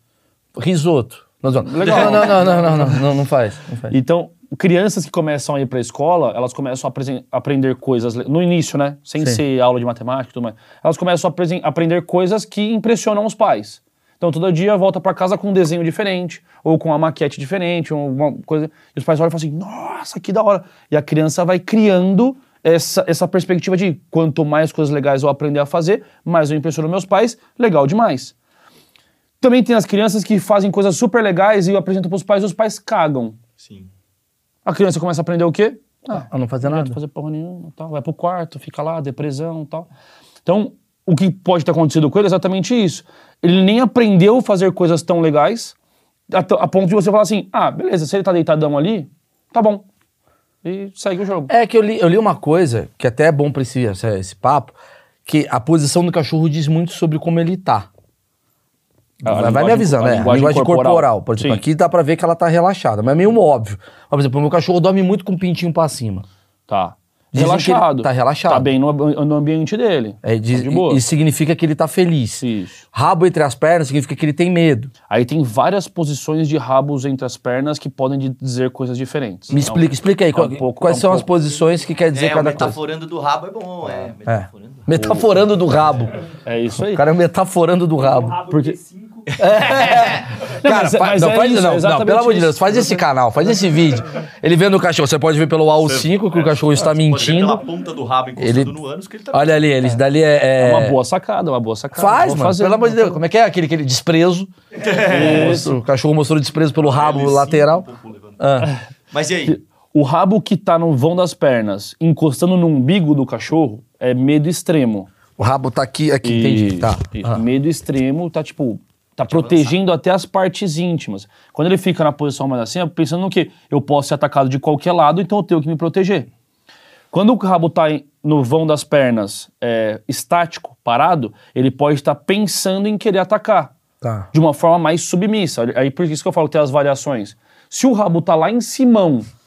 S1: Risoto. Não, não,
S2: Legal.
S1: não, não, não, não, não, não, não faz. Não faz.
S2: Então, crianças que começam a ir pra escola, elas começam a aprender coisas no início, né? Sem
S1: Sim.
S2: ser aula de matemática e tudo mais. Elas começam a aprender coisas que impressionam os pais. Então, todo dia volta pra casa com um desenho diferente, ou com uma maquete diferente, ou uma coisa. E os pais olham e falam assim: nossa, que da hora. E a criança vai criando essa, essa perspectiva de quanto mais coisas legais eu aprender a fazer, mais eu impressiono meus pais, legal demais. Também tem as crianças que fazem coisas super legais e apresentam pros pais e os pais cagam.
S3: Sim.
S2: A criança começa a aprender o quê? Ah,
S1: Ah, não fazer
S2: não
S1: nada.
S2: vai fazer porra nenhuma, tal. vai pro quarto, fica lá, depressão e tal. Então, o que pode ter acontecido com ele é exatamente isso. Ele nem aprendeu a fazer coisas tão legais, a, a ponto de você falar assim, ah, beleza, se ele tá deitadão ali, tá bom. E segue o jogo.
S1: É que eu li, eu li uma coisa, que até é bom pra esse, esse, esse papo, que a posição do cachorro diz muito sobre como ele tá.
S2: A
S1: vai, me avisando,
S2: a
S1: né? A
S2: linguagem
S1: linguagem corporal.
S2: corporal.
S1: Por exemplo,
S2: Sim.
S1: aqui dá pra ver que ela tá relaxada, mas é meio óbvio. Por exemplo, o meu cachorro dorme muito com o pintinho pra cima.
S2: Tá.
S1: Dizem
S2: relaxado.
S1: tá relaxado.
S2: Tá bem no, no ambiente dele.
S1: É, diz-
S2: Tá de boa.
S1: Isso significa que ele tá feliz.
S2: Isso.
S1: Rabo entre as pernas significa que ele tem medo.
S2: Aí tem várias posições de rabos entre as pernas que podem de- dizer coisas diferentes.
S1: Me
S2: Então,
S1: explica, explica aí.
S2: é um
S1: qual-
S2: pouco-
S1: quais
S2: é um
S1: são as
S2: pouco-
S1: posições que quer dizer
S3: É, o
S1: cada coisa?
S3: metaforando do rabo é bom, é.
S1: É.
S3: Metaforando.
S1: Metaforando do rabo.
S2: É isso aí.
S1: O cara é o metaforando do
S4: O
S1: rabo.
S4: rabo
S2: Porque-
S4: T5
S1: Cara,
S2: mas é- mas
S1: não,
S2: é
S1: faz,
S2: isso,
S1: não,
S2: é
S1: não, pelo amor de. Deus, faz esse canal, faz esse vídeo. Ele vendo o cachorro, você pode ver pelo AU5 que o cachorro está
S3: Pode ver
S1: mentindo.
S3: pela ponta do rabo encostando
S1: Ele-
S3: no ânus que ele tá
S1: Olha ali, eles dali é.
S2: É
S1: é-
S2: uma boa sacada, uma boa sacada.
S1: Faz, mano.
S2: fazer.
S1: Pelo amor de Deus. Como é que é aquele, aquele desprezo? O, o cachorro mostrou desprezo pelo rabo lateral.
S3: um.
S1: Ah,
S3: Mas e aí?
S2: O rabo que tá no vão das pernas, encostando no umbigo do cachorro, é medo extremo.
S1: o rabo tá aqui, aqui,
S2: E-
S1: entendi. Tá. Ah.
S2: Medo extremo tá, tipo, tá protegendo até as partes íntimas. Quando ele fica na posição mais assim, é pensando no quê? Eu posso ser atacado de qualquer lado, então eu tenho que me proteger. Quando o rabo tá em- no vão das pernas é, estático, parado, ele pode estar pensando em querer atacar
S1: Tá.
S2: de uma forma mais submissa. Aí por isso que eu falo que tem as variações. Se o rabo tá lá em cima,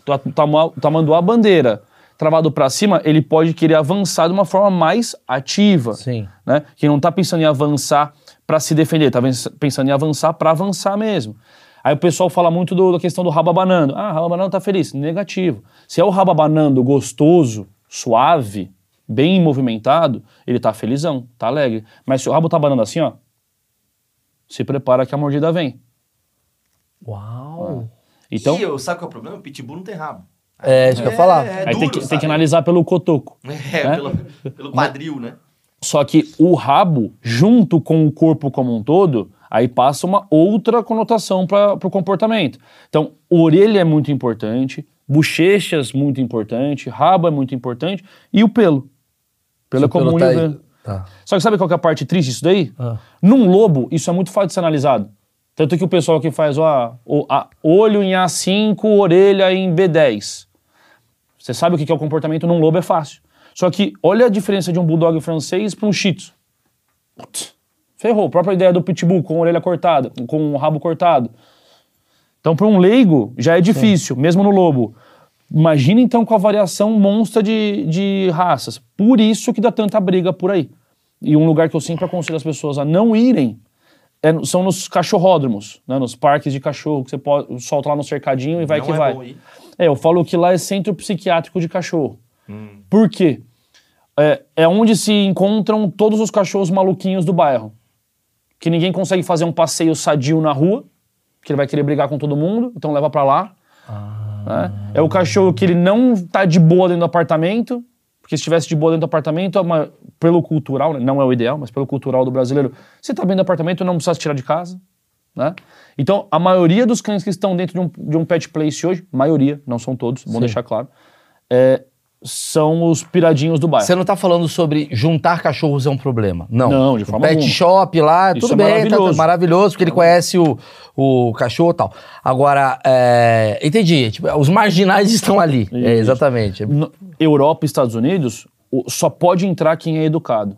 S2: tá, tá, tomando a bandeira, travado para cima, ele pode querer avançar de uma forma mais ativa.
S1: Sim.
S2: Né? Que não tá pensando em avançar para se defender, tá pensando em avançar para avançar mesmo. Aí o pessoal fala muito do- da questão do rabo abanando. Ah, rabo abanando tá feliz. Negativo. Se é o rabo abanando gostoso, suave, bem movimentado, ele tá felizão, tá alegre. Mas se o rabo tá abanando assim, ó, se prepara que a mordida vem.
S1: Uau.
S2: Então,
S3: E eu, sabe qual é o problema? O pitbull não tem rabo.
S1: É isso que eu ia falar.
S3: É,
S2: aí tem
S3: duro,
S2: que, tem que analisar pelo cotoco.
S3: É,
S2: né?
S3: pelo, pelo quadril, né?
S2: Só que o rabo, junto com o corpo como um todo, aí passa uma outra conotação para o comportamento. Então, orelha é muito importante, bochechas muito importante, rabo é muito importante e o pelo. Pelo é comum
S1: tá aí-. Tá.
S2: Só que sabe qual que é a parte triste disso daí?
S1: Ah.
S2: Num lobo, isso é muito fácil de ser analisado. Tanto que o pessoal que faz ó, o, a- olho em A5, orelha em B10. Você sabe o que que é o comportamento num lobo, é fácil. Só que olha a diferença de um bulldog francês para um shih tzu. Putz, Ferrou. A própria ideia do pitbull com a orelha cortada, com o rabo cortado. Então, para um leigo, já é difícil, mesmo no lobo. Imagina então com a variação monstra de, de raças. Por isso que dá tanta briga por aí. E um lugar que eu sempre aconselho as pessoas a não irem é são nos cachorródromos, né, nos parques de cachorro, que você pode, solta lá no cercadinho e vai
S3: Não
S2: que
S3: é
S2: vai.
S3: bom.
S2: É, eu falo que lá é centro psiquiátrico de cachorro. Por quê? É, é onde se encontram todos os cachorros maluquinhos do bairro. Que ninguém consegue fazer um passeio sadio na rua, que ele vai querer brigar com todo mundo, então leva pra lá. né? É o cachorro que ele não tá de boa dentro do apartamento, porque se estivesse de boa dentro do apartamento, é uma- pelo cultural, né, não é o ideal, mas pelo cultural do brasileiro, você tá bem do apartamento, não precisa se tirar de casa. Né? Então, a maioria dos cães que estão dentro de um, de um pet place hoje, maioria, não são todos, bom deixar claro, é, são os piradinhos do bairro.
S1: Você não tá falando sobre juntar cachorros é um problema. Não.
S2: Não, de forma
S1: Pet
S2: alguma.
S1: shop lá,
S2: Isso
S1: tudo
S2: é
S1: bem, tá-
S2: maravilhoso.
S1: tá maravilhoso, porque ele conhece o, o cachorro e tal. Agora, é, entendi. Tipo, os marginais estão ali. É, exatamente.
S2: No- Europa e Estados Unidos, o- só pode entrar quem é educado.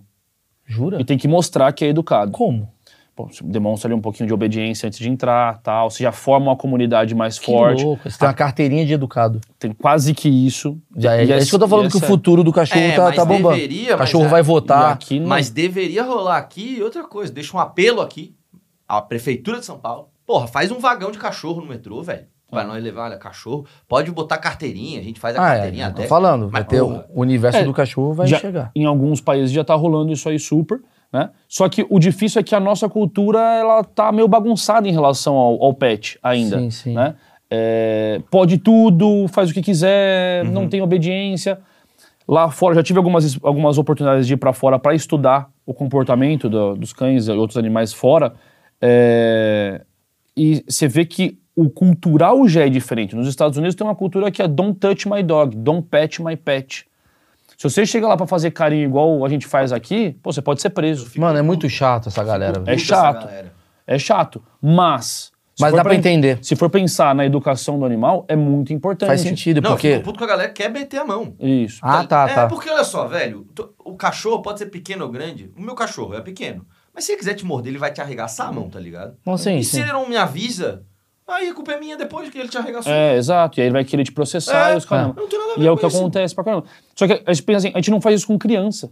S1: Jura?
S2: E tem que mostrar que é educado.
S1: Como?
S2: Pô, demonstra ali um pouquinho de obediência antes de entrar, tal. Você já forma uma comunidade mais
S1: Que
S2: forte.
S1: louco. Você tem uma carteirinha de educado.
S2: Tem quase que isso.
S1: Já é,
S2: E
S1: é isso que eu tô falando que o futuro do cachorro
S3: É,
S1: tá,
S3: mas
S1: tá bombando.
S3: deveria,
S1: o cachorro
S3: mas
S1: vai
S3: a-
S1: votar.
S2: aqui não.
S3: Mas deveria rolar aqui outra coisa. Deixa um apelo aqui. A Prefeitura de São Paulo. Porra, faz um vagão de cachorro no metrô, velho. Pra nós levar, olha, cachorro. Pode botar carteirinha, a gente faz a
S1: Ah,
S3: carteirinha
S1: é, tô
S3: até.
S1: falando. Vai
S3: Mas,
S1: ter
S3: porra,
S1: o universo
S2: É,
S1: do cachorro vai
S2: Já-
S1: chegar.
S2: Em alguns países já tá rolando isso aí super, né? Só que o difícil é que a nossa cultura, ela tá meio bagunçada em relação ao, ao pet ainda,
S1: Sim, sim.
S2: né? É, pode tudo, faz o que quiser,
S1: Uhum.
S2: não tem obediência. Lá fora, já tive algumas, algumas oportunidades de ir para fora para estudar o comportamento do- dos cães e outros animais fora. é, e você vê que o cultural já é diferente. Nos Estados Unidos tem uma cultura que é don't touch my dog, don't pet my pet. Se você chega lá pra fazer carinho igual a gente faz aqui, pô, você pode ser preso.
S1: Mano, é muito chato essa galera.
S2: É chato.
S3: galera.
S2: É chato, mas... se
S1: Mas
S2: for
S1: dá pra entender.
S2: Se for pensar na educação do animal, é muito importante.
S1: Faz sentido,
S3: Não, eu
S1: porque.
S3: fico puto com a galera que quer meter a mão.
S2: Isso.
S1: Ah, tá,
S3: é,
S1: tá.
S3: porque olha só, velho, o cachorro pode ser pequeno ou grande. O meu cachorro é pequeno. Mas se ele quiser te morder, ele vai te arregaçar a mão, tá ligado?
S1: Não, sim,
S3: e
S1: sim.
S3: se ele não me avisa, aí a culpa é minha depois que ele te arregaçou.
S2: É, exato. E aí ele vai querer te processar
S3: É,
S2: e os caramba.
S3: não tem nada a ver
S2: E é o que
S3: isso.
S2: acontece pra caramba. Só que a gente pensa assim, a gente não faz isso com criança.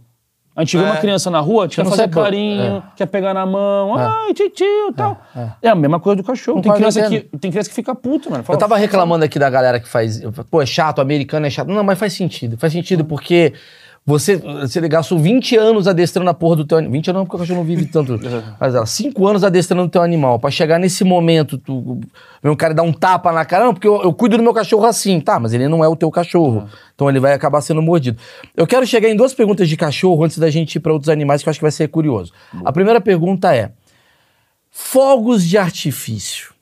S2: A gente vê
S3: É.
S2: uma criança na rua, quer
S1: não
S2: fazer
S1: sabe por-
S2: carinho, quer pegar na mão,
S1: É.
S2: ai, titio e tal. É. a mesma coisa do cachorro. Tem criança, que, tem criança que fica puta, mano. Fala,
S1: Eu tava reclamando aqui da galera que faz. Pô, é chato, americano é chato. Não, mas faz sentido. Faz sentido porque Você, você gastou 20 anos adestrando a porra do teu animal. 20 anos não, porque o cachorro não vive tanto. Mas ela, 5 anos adestrando o teu animal. Pra chegar nesse momento, tu um cara dar um tapa na cara. Não, porque eu, eu cuido do meu cachorro assim. Tá, mas ele não é o teu cachorro. Então ele vai acabar sendo mordido. Eu quero chegar em duas perguntas de cachorro antes da gente ir pra outros animais que eu acho que vai ser curioso. A primeira pergunta é: fogos de artifício.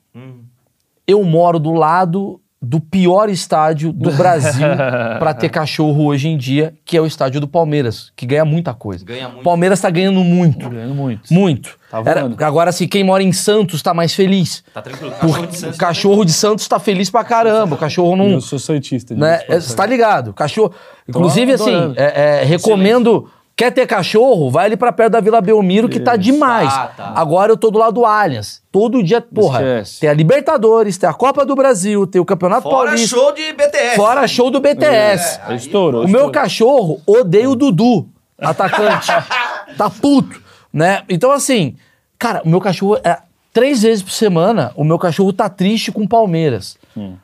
S1: Eu moro do lado do pior estádio do Brasil pra ter cachorro hoje em dia, que é o estádio do Palmeiras, que ganha muita coisa.
S3: Ganha muito.
S1: Palmeiras tá ganhando muito.
S2: Ganhando muito.
S1: Muito.
S2: Tá
S1: Era- agora, assim, quem mora em Santos tá mais feliz.
S3: Tá tranquilo. Cachorro
S1: Por-
S3: de Santos.
S1: o cachorro de Santos tá feliz pra caramba. O cachorro não.
S2: Eu sou santista.
S1: Né?
S2: de
S1: Você tá ligado? Cachorro. Inclusive, assim, é- é, recomendo. Quer ter cachorro? Vai ali pra perto da Vila Belmiro, que tá demais.
S3: Ah, tá.
S1: Agora eu tô do lado do Allianz. Todo dia, porra.
S2: Esquece.
S1: Tem a Libertadores, tem a Copa do Brasil, tem o Campeonato
S3: Fora
S1: Paulista.
S3: show de BTS.
S1: Fora show do BTS.
S2: É, estourou.
S1: O meu cachorro odeia o Dudu, atacante. tá puto, né? Então, assim, cara, o meu cachorro, é, três vezes por semana, o meu cachorro tá triste com o Palmeiras. O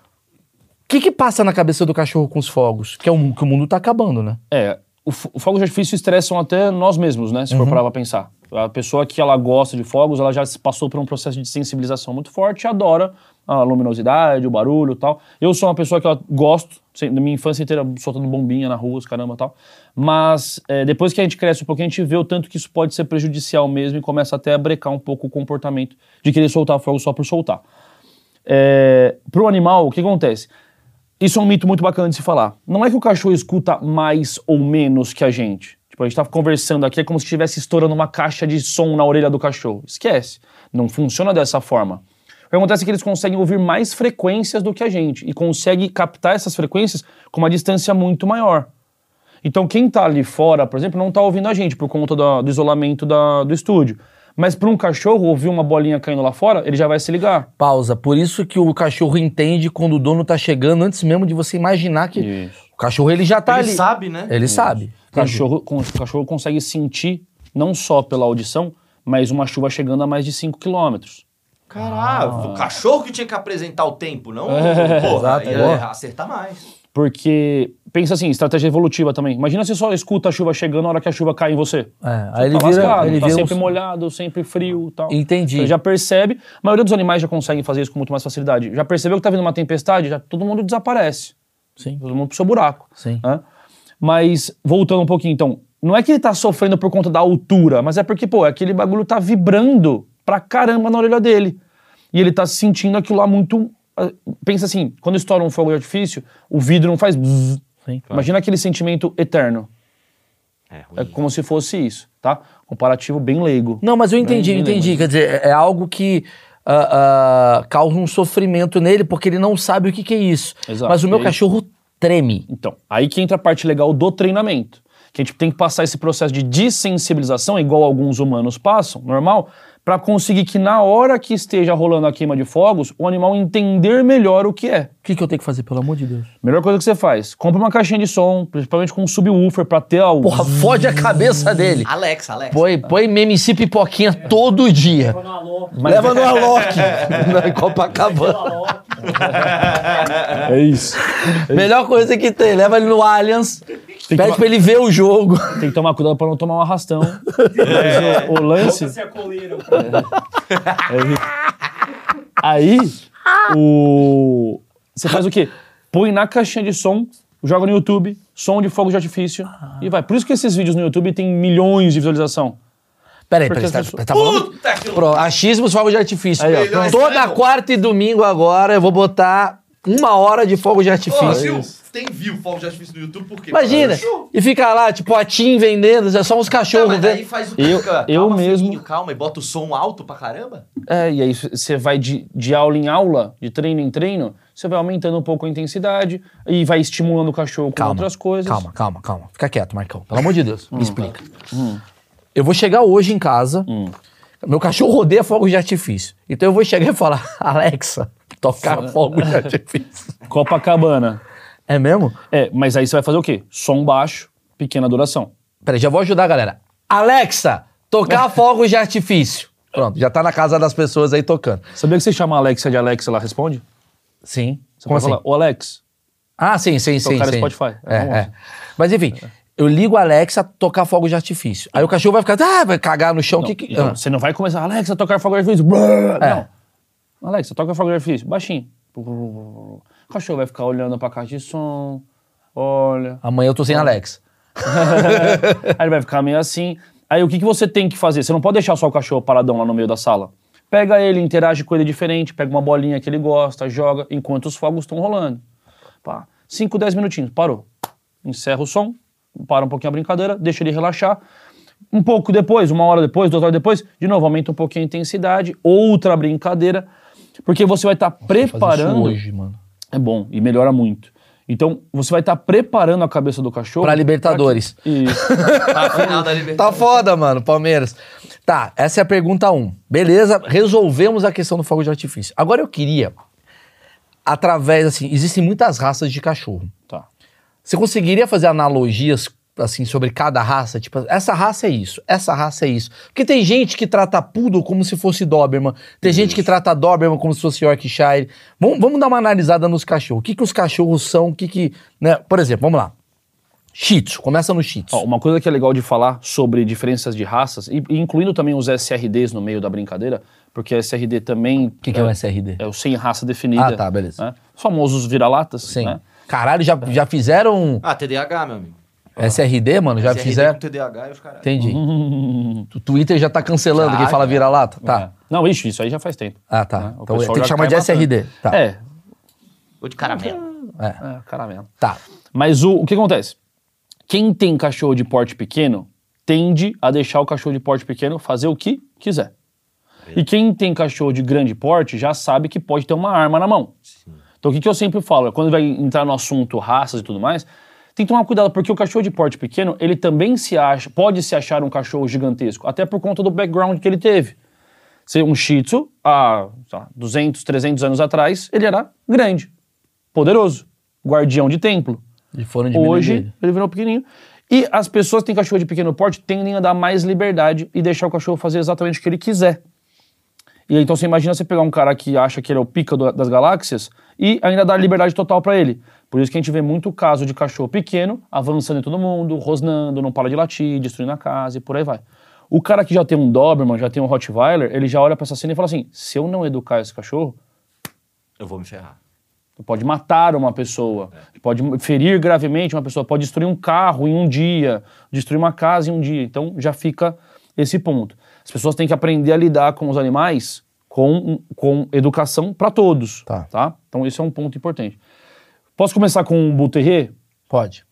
S1: que que passa na cabeça do cachorro com os fogos? Que é o, que o mundo tá acabando, né?
S2: É, o, o fogo de artifício estressam até nós mesmos, né? Se for parar pra pensar. A pessoa que ela gosta de fogos, ela já passou por um processo de sensibilização muito forte e adora a luminosidade, o barulho e tal. Eu sou uma pessoa que eu gosto, na minha infância inteira, soltando bombinha na rua, os caramba e tal. Mas é, depois que a gente cresce um pouquinho, a gente vê o tanto que isso pode ser prejudicial mesmo e começa até a brecar um pouco o comportamento de querer soltar fogo só por soltar. É, pro animal, o que acontece? Isso é um mito muito bacana de se falar. Não é que o cachorro escuta mais ou menos que a gente. Tipo, a gente tá conversando aqui, é como se estivesse estourando uma caixa de som na orelha do cachorro. Esquece. Não funciona dessa forma. O que acontece é que eles conseguem ouvir mais frequências do que a gente e conseguem captar essas frequências com uma distância muito maior. Então, quem tá ali fora, por exemplo, não tá ouvindo a gente por conta da- do isolamento da- do estúdio. Mas para um cachorro ouvir uma bolinha caindo lá fora, ele já vai se ligar.
S1: Pausa. Por isso que o cachorro entende quando o dono tá chegando, antes mesmo de você imaginar que.
S2: Isso.
S1: O cachorro ele já tá
S3: Ele
S1: ali.
S3: sabe, né?
S1: Ele sabe.
S2: O cachorro, con- o cachorro consegue sentir, não só pela audição, mas uma chuva chegando a mais de 5 quilômetros.
S3: Caralho, o cachorro que tinha que apresentar o tempo, não?
S2: É,
S3: porra,
S1: exato,
S3: ia
S1: é.
S3: acertar mais.
S2: Porque, pensa assim, estratégia evolutiva também. Imagina se só escuta a chuva chegando na hora que a chuva cai em você.
S1: É, aí ele
S2: tá
S1: vira.
S2: lascado,
S1: ele
S2: tá
S1: vira
S2: sempre molhado, sempre frio tal.
S1: Entendi.
S2: Ele já percebe. A maioria dos animais já conseguem fazer isso com muito mais facilidade. Já percebeu que tá vindo uma tempestade, já todo mundo desaparece.
S1: Sim.
S2: Todo mundo pro seu buraco.
S1: Sim.
S2: né? Mas, voltando um pouquinho, então, não é que ele tá sofrendo por conta da altura, mas é porque, pô, aquele bagulho tá vibrando pra caramba na orelha dele. E ele tá sentindo aquilo lá muito. ah, Pensa assim, quando estoura um fogo de artifício, o vidro não faz. bzzz.
S1: Sim.
S2: Imagina aquele sentimento eterno.
S3: É,
S2: É como se fosse isso, tá? Comparativo bem leigo.
S1: Não, mas eu entendi, eu
S2: Bem- bem
S1: entendi.
S2: leigo.
S1: Quer dizer, é algo que ah, ah, causa um sofrimento nele, porque ele não sabe o que, que é isso.
S2: Exato.
S1: Mas o meu
S2: E aí-
S1: cachorro treme.
S2: Então, aí que entra a parte legal do treinamento. Que a gente tem que passar esse processo de desensibilização, igual alguns humanos passam, normal, para conseguir que na hora que esteja rolando a queima de fogos, o animal entender melhor o que é.
S1: O que, que eu tenho que fazer, pelo amor de Deus?
S2: Melhor coisa que você faz, compra uma caixinha de som, principalmente com um subwoofer pra ter a
S1: Porra, fode a cabeça dele.
S3: Alex, Alex.
S1: Põe, põe MC pipoquinha todo dia. Leva no Alok. na Copacabana.
S2: É isso.
S1: Melhor coisa que tem. Leva ele no Allianz.
S2: Que
S1: Pede
S2: tomar-
S1: pra ele ver o jogo.
S2: Tem que tomar cuidado pra não tomar um arrastão. Mas o, o lance.
S4: Se a coleira.
S2: Aí, o. Você faz o quê? Põe na caixinha de som, joga no YouTube, som de fogo de artifício e vai. Por isso que esses vídeos no YouTube tem milhões de visualização.
S1: Peraí,
S2: Porque
S1: peraí. tá,
S2: pessoas-
S1: tá falando?
S3: Puta que
S1: Pro, achismos, fogos de artifício.
S2: Aí, ó,
S3: pronto.
S1: Toda quarta e domingo agora eu vou botar uma hora de fogo de artifício.
S3: viu? Tem view fogo de artifício no YouTube, por quê?
S1: Imagina. E fica lá, tipo, a Tim vendendo, é só uns
S3: Tá,
S1: cachorros
S3: mas daí
S1: vendo.
S3: faz o
S2: Eu-
S3: Calma,
S2: eu
S3: calma,
S2: mesmo-
S3: filhinho, calma, e bota o som alto pra caramba?
S2: É, e aí você vai de, de aula em aula, de treino em treino, você vai aumentando um pouco a intensidade e vai estimulando o cachorro com
S1: Calma,
S2: outras coisas.
S1: Calma, calma, calma. Fica quieto, Marcão. Pelo amor de Deus, me explica. Eu vou chegar hoje em casa, meu cachorro rodeia fogo de artifício. Então eu vou chegar e falar, Alexa, tocar fogo de artifício.
S2: Copacabana.
S1: É mesmo?
S2: É, mas aí você vai fazer o quê? Som baixo, pequena duração.
S1: Peraí, já vou ajudar a galera. Alexa, tocar fogos de artifício. Pronto, já tá na casa das pessoas aí tocando.
S2: Sabia que você chama a Alexa de Alexa, ela responde?
S1: Sim.
S2: Você
S1: Como
S2: pode
S1: assim?
S2: falar, ô Alex,
S1: Ah, sim, sim, sim.
S2: Tocar
S1: sim.
S2: Spotify.
S1: É,
S2: É
S1: é. Mas enfim, eu eu ligo a Alexa tocar fogo de artifício. Aí o cachorro vai ficar, ah, vai cagar no chão.
S2: Não,
S1: que que...
S2: então,
S1: Ah.
S2: Você não vai começar, Alexa, tocar fogo de artifício.
S1: É.
S2: Não. Alexa, toca fogo de artifício. Baixinho. O cachorro vai ficar olhando pra caixa de som. Olha.
S1: Amanhã eu tô sem Alexa.
S2: Aí ele vai ficar meio assim. Aí o que, que você tem que fazer? Você não pode deixar só o cachorro paradão lá no meio da sala. Pega ele, interage com ele diferente, pega uma bolinha que ele gosta, joga, enquanto os fogos estão rolando. Pá. 5, 10 minutinhos, parou. Encerra o som, para um pouquinho a brincadeira, deixa ele relaxar. Um pouco depois, uma hora depois, duas horas depois, de novo, aumenta um pouquinho a intensidade, outra brincadeira, porque você vai estar
S1: isso
S2: preparando.
S1: hoje, mano.
S2: É bom e melhora muito. Então, você vai estar preparando a cabeça do cachorro.
S1: Pra Libertadores.
S2: pra que- Isso.
S3: A final da
S1: Tá
S3: Libertadores.
S1: foda, mano, Palmeiras. Tá, essa é a pergunta 1. Um. Beleza, resolvemos a questão do fogo de artifício. Agora eu queria, através, assim, existem muitas raças de cachorro.
S2: Tá.
S1: Você conseguiria fazer analogias, assim, sobre cada raça? Tipo, essa raça é isso, essa raça é isso. Porque tem gente que trata Poodle como se fosse Doberman, tem gente que trata Doberman como se fosse Yorkshire. Vamos, vamos dar uma analisada nos cachorros. O que, que os cachorros são, o que que... Né? Por exemplo, vamos lá. Shih Tzu, começa no Shih Tzu.
S2: Ó, uma coisa que é legal de falar sobre diferenças de raças, e, e incluindo também os SRDs no meio da brincadeira, porque SRD também
S1: o que, que é o SRD?
S2: é o sem raça definida.
S1: Ah, tá, beleza.
S2: né? Os famosos vira-latas.
S1: Sim.
S2: né?
S1: Caralho, já, já fizeram
S3: Ah, TDAH, meu amigo.
S1: SRD, mano? Já
S3: SRD
S1: fizeram?
S3: com TDAH e os caras.
S1: Entendi. O Twitter já tá cancelando
S3: Já,
S1: quem fala vira-lata?
S2: É.
S1: Tá.
S2: Não, ixi, isso aí já faz tempo.
S1: Ah, tá.
S2: né? O
S1: Então
S2: pessoal
S1: tem que
S2: já
S1: chamar de. SRD. Tá.
S2: É,
S3: Ou de caramelo.
S1: É.
S2: é, caramelo.
S1: Tá.
S2: Mas o, o que acontece? Quem tem cachorro de porte pequeno tende a deixar o cachorro de porte pequeno fazer o que quiser. E quem tem cachorro de grande porte já sabe que pode ter uma arma na mão. Então o que, que eu sempre falo? Quando vai entrar no assunto raças e tudo mais, tem que tomar cuidado, porque o cachorro de porte pequeno, ele também se acha, pode se achar um cachorro gigantesco, até por conta do background que ele teve. Ser um Shih Tzu, há sei lá, 200, 300 anos atrás, ele era grande, poderoso, guardião de templo.
S1: E foram
S2: Hoje
S1: ele.
S2: ele virou pequenininho. E as pessoas que têm cachorro de pequeno porte tendem a dar mais liberdade e deixar o cachorro fazer exatamente o que ele quiser. E então você imagina você pegar um cara que acha que ele é o pica do- das galáxias e ainda dar liberdade total pra ele. Por isso que a gente vê muito caso de cachorro pequeno avançando em todo mundo, rosnando, não para de latir, destruindo a casa e por aí vai. O cara que já tem um Doberman, já tem um Rottweiler, ele já olha pra essa cena e fala assim: se eu não educar esse cachorro,
S3: Eu vou me ferrar.
S2: pode matar uma pessoa, pode ferir gravemente uma pessoa, pode destruir um carro em um dia, destruir uma casa em um dia. Então já fica esse ponto. As pessoas têm que aprender a lidar com os animais com, com educação para todos,
S1: Tá.
S2: Então esse é um ponto importante. Posso começar com o Bull Terrier?
S1: Pode.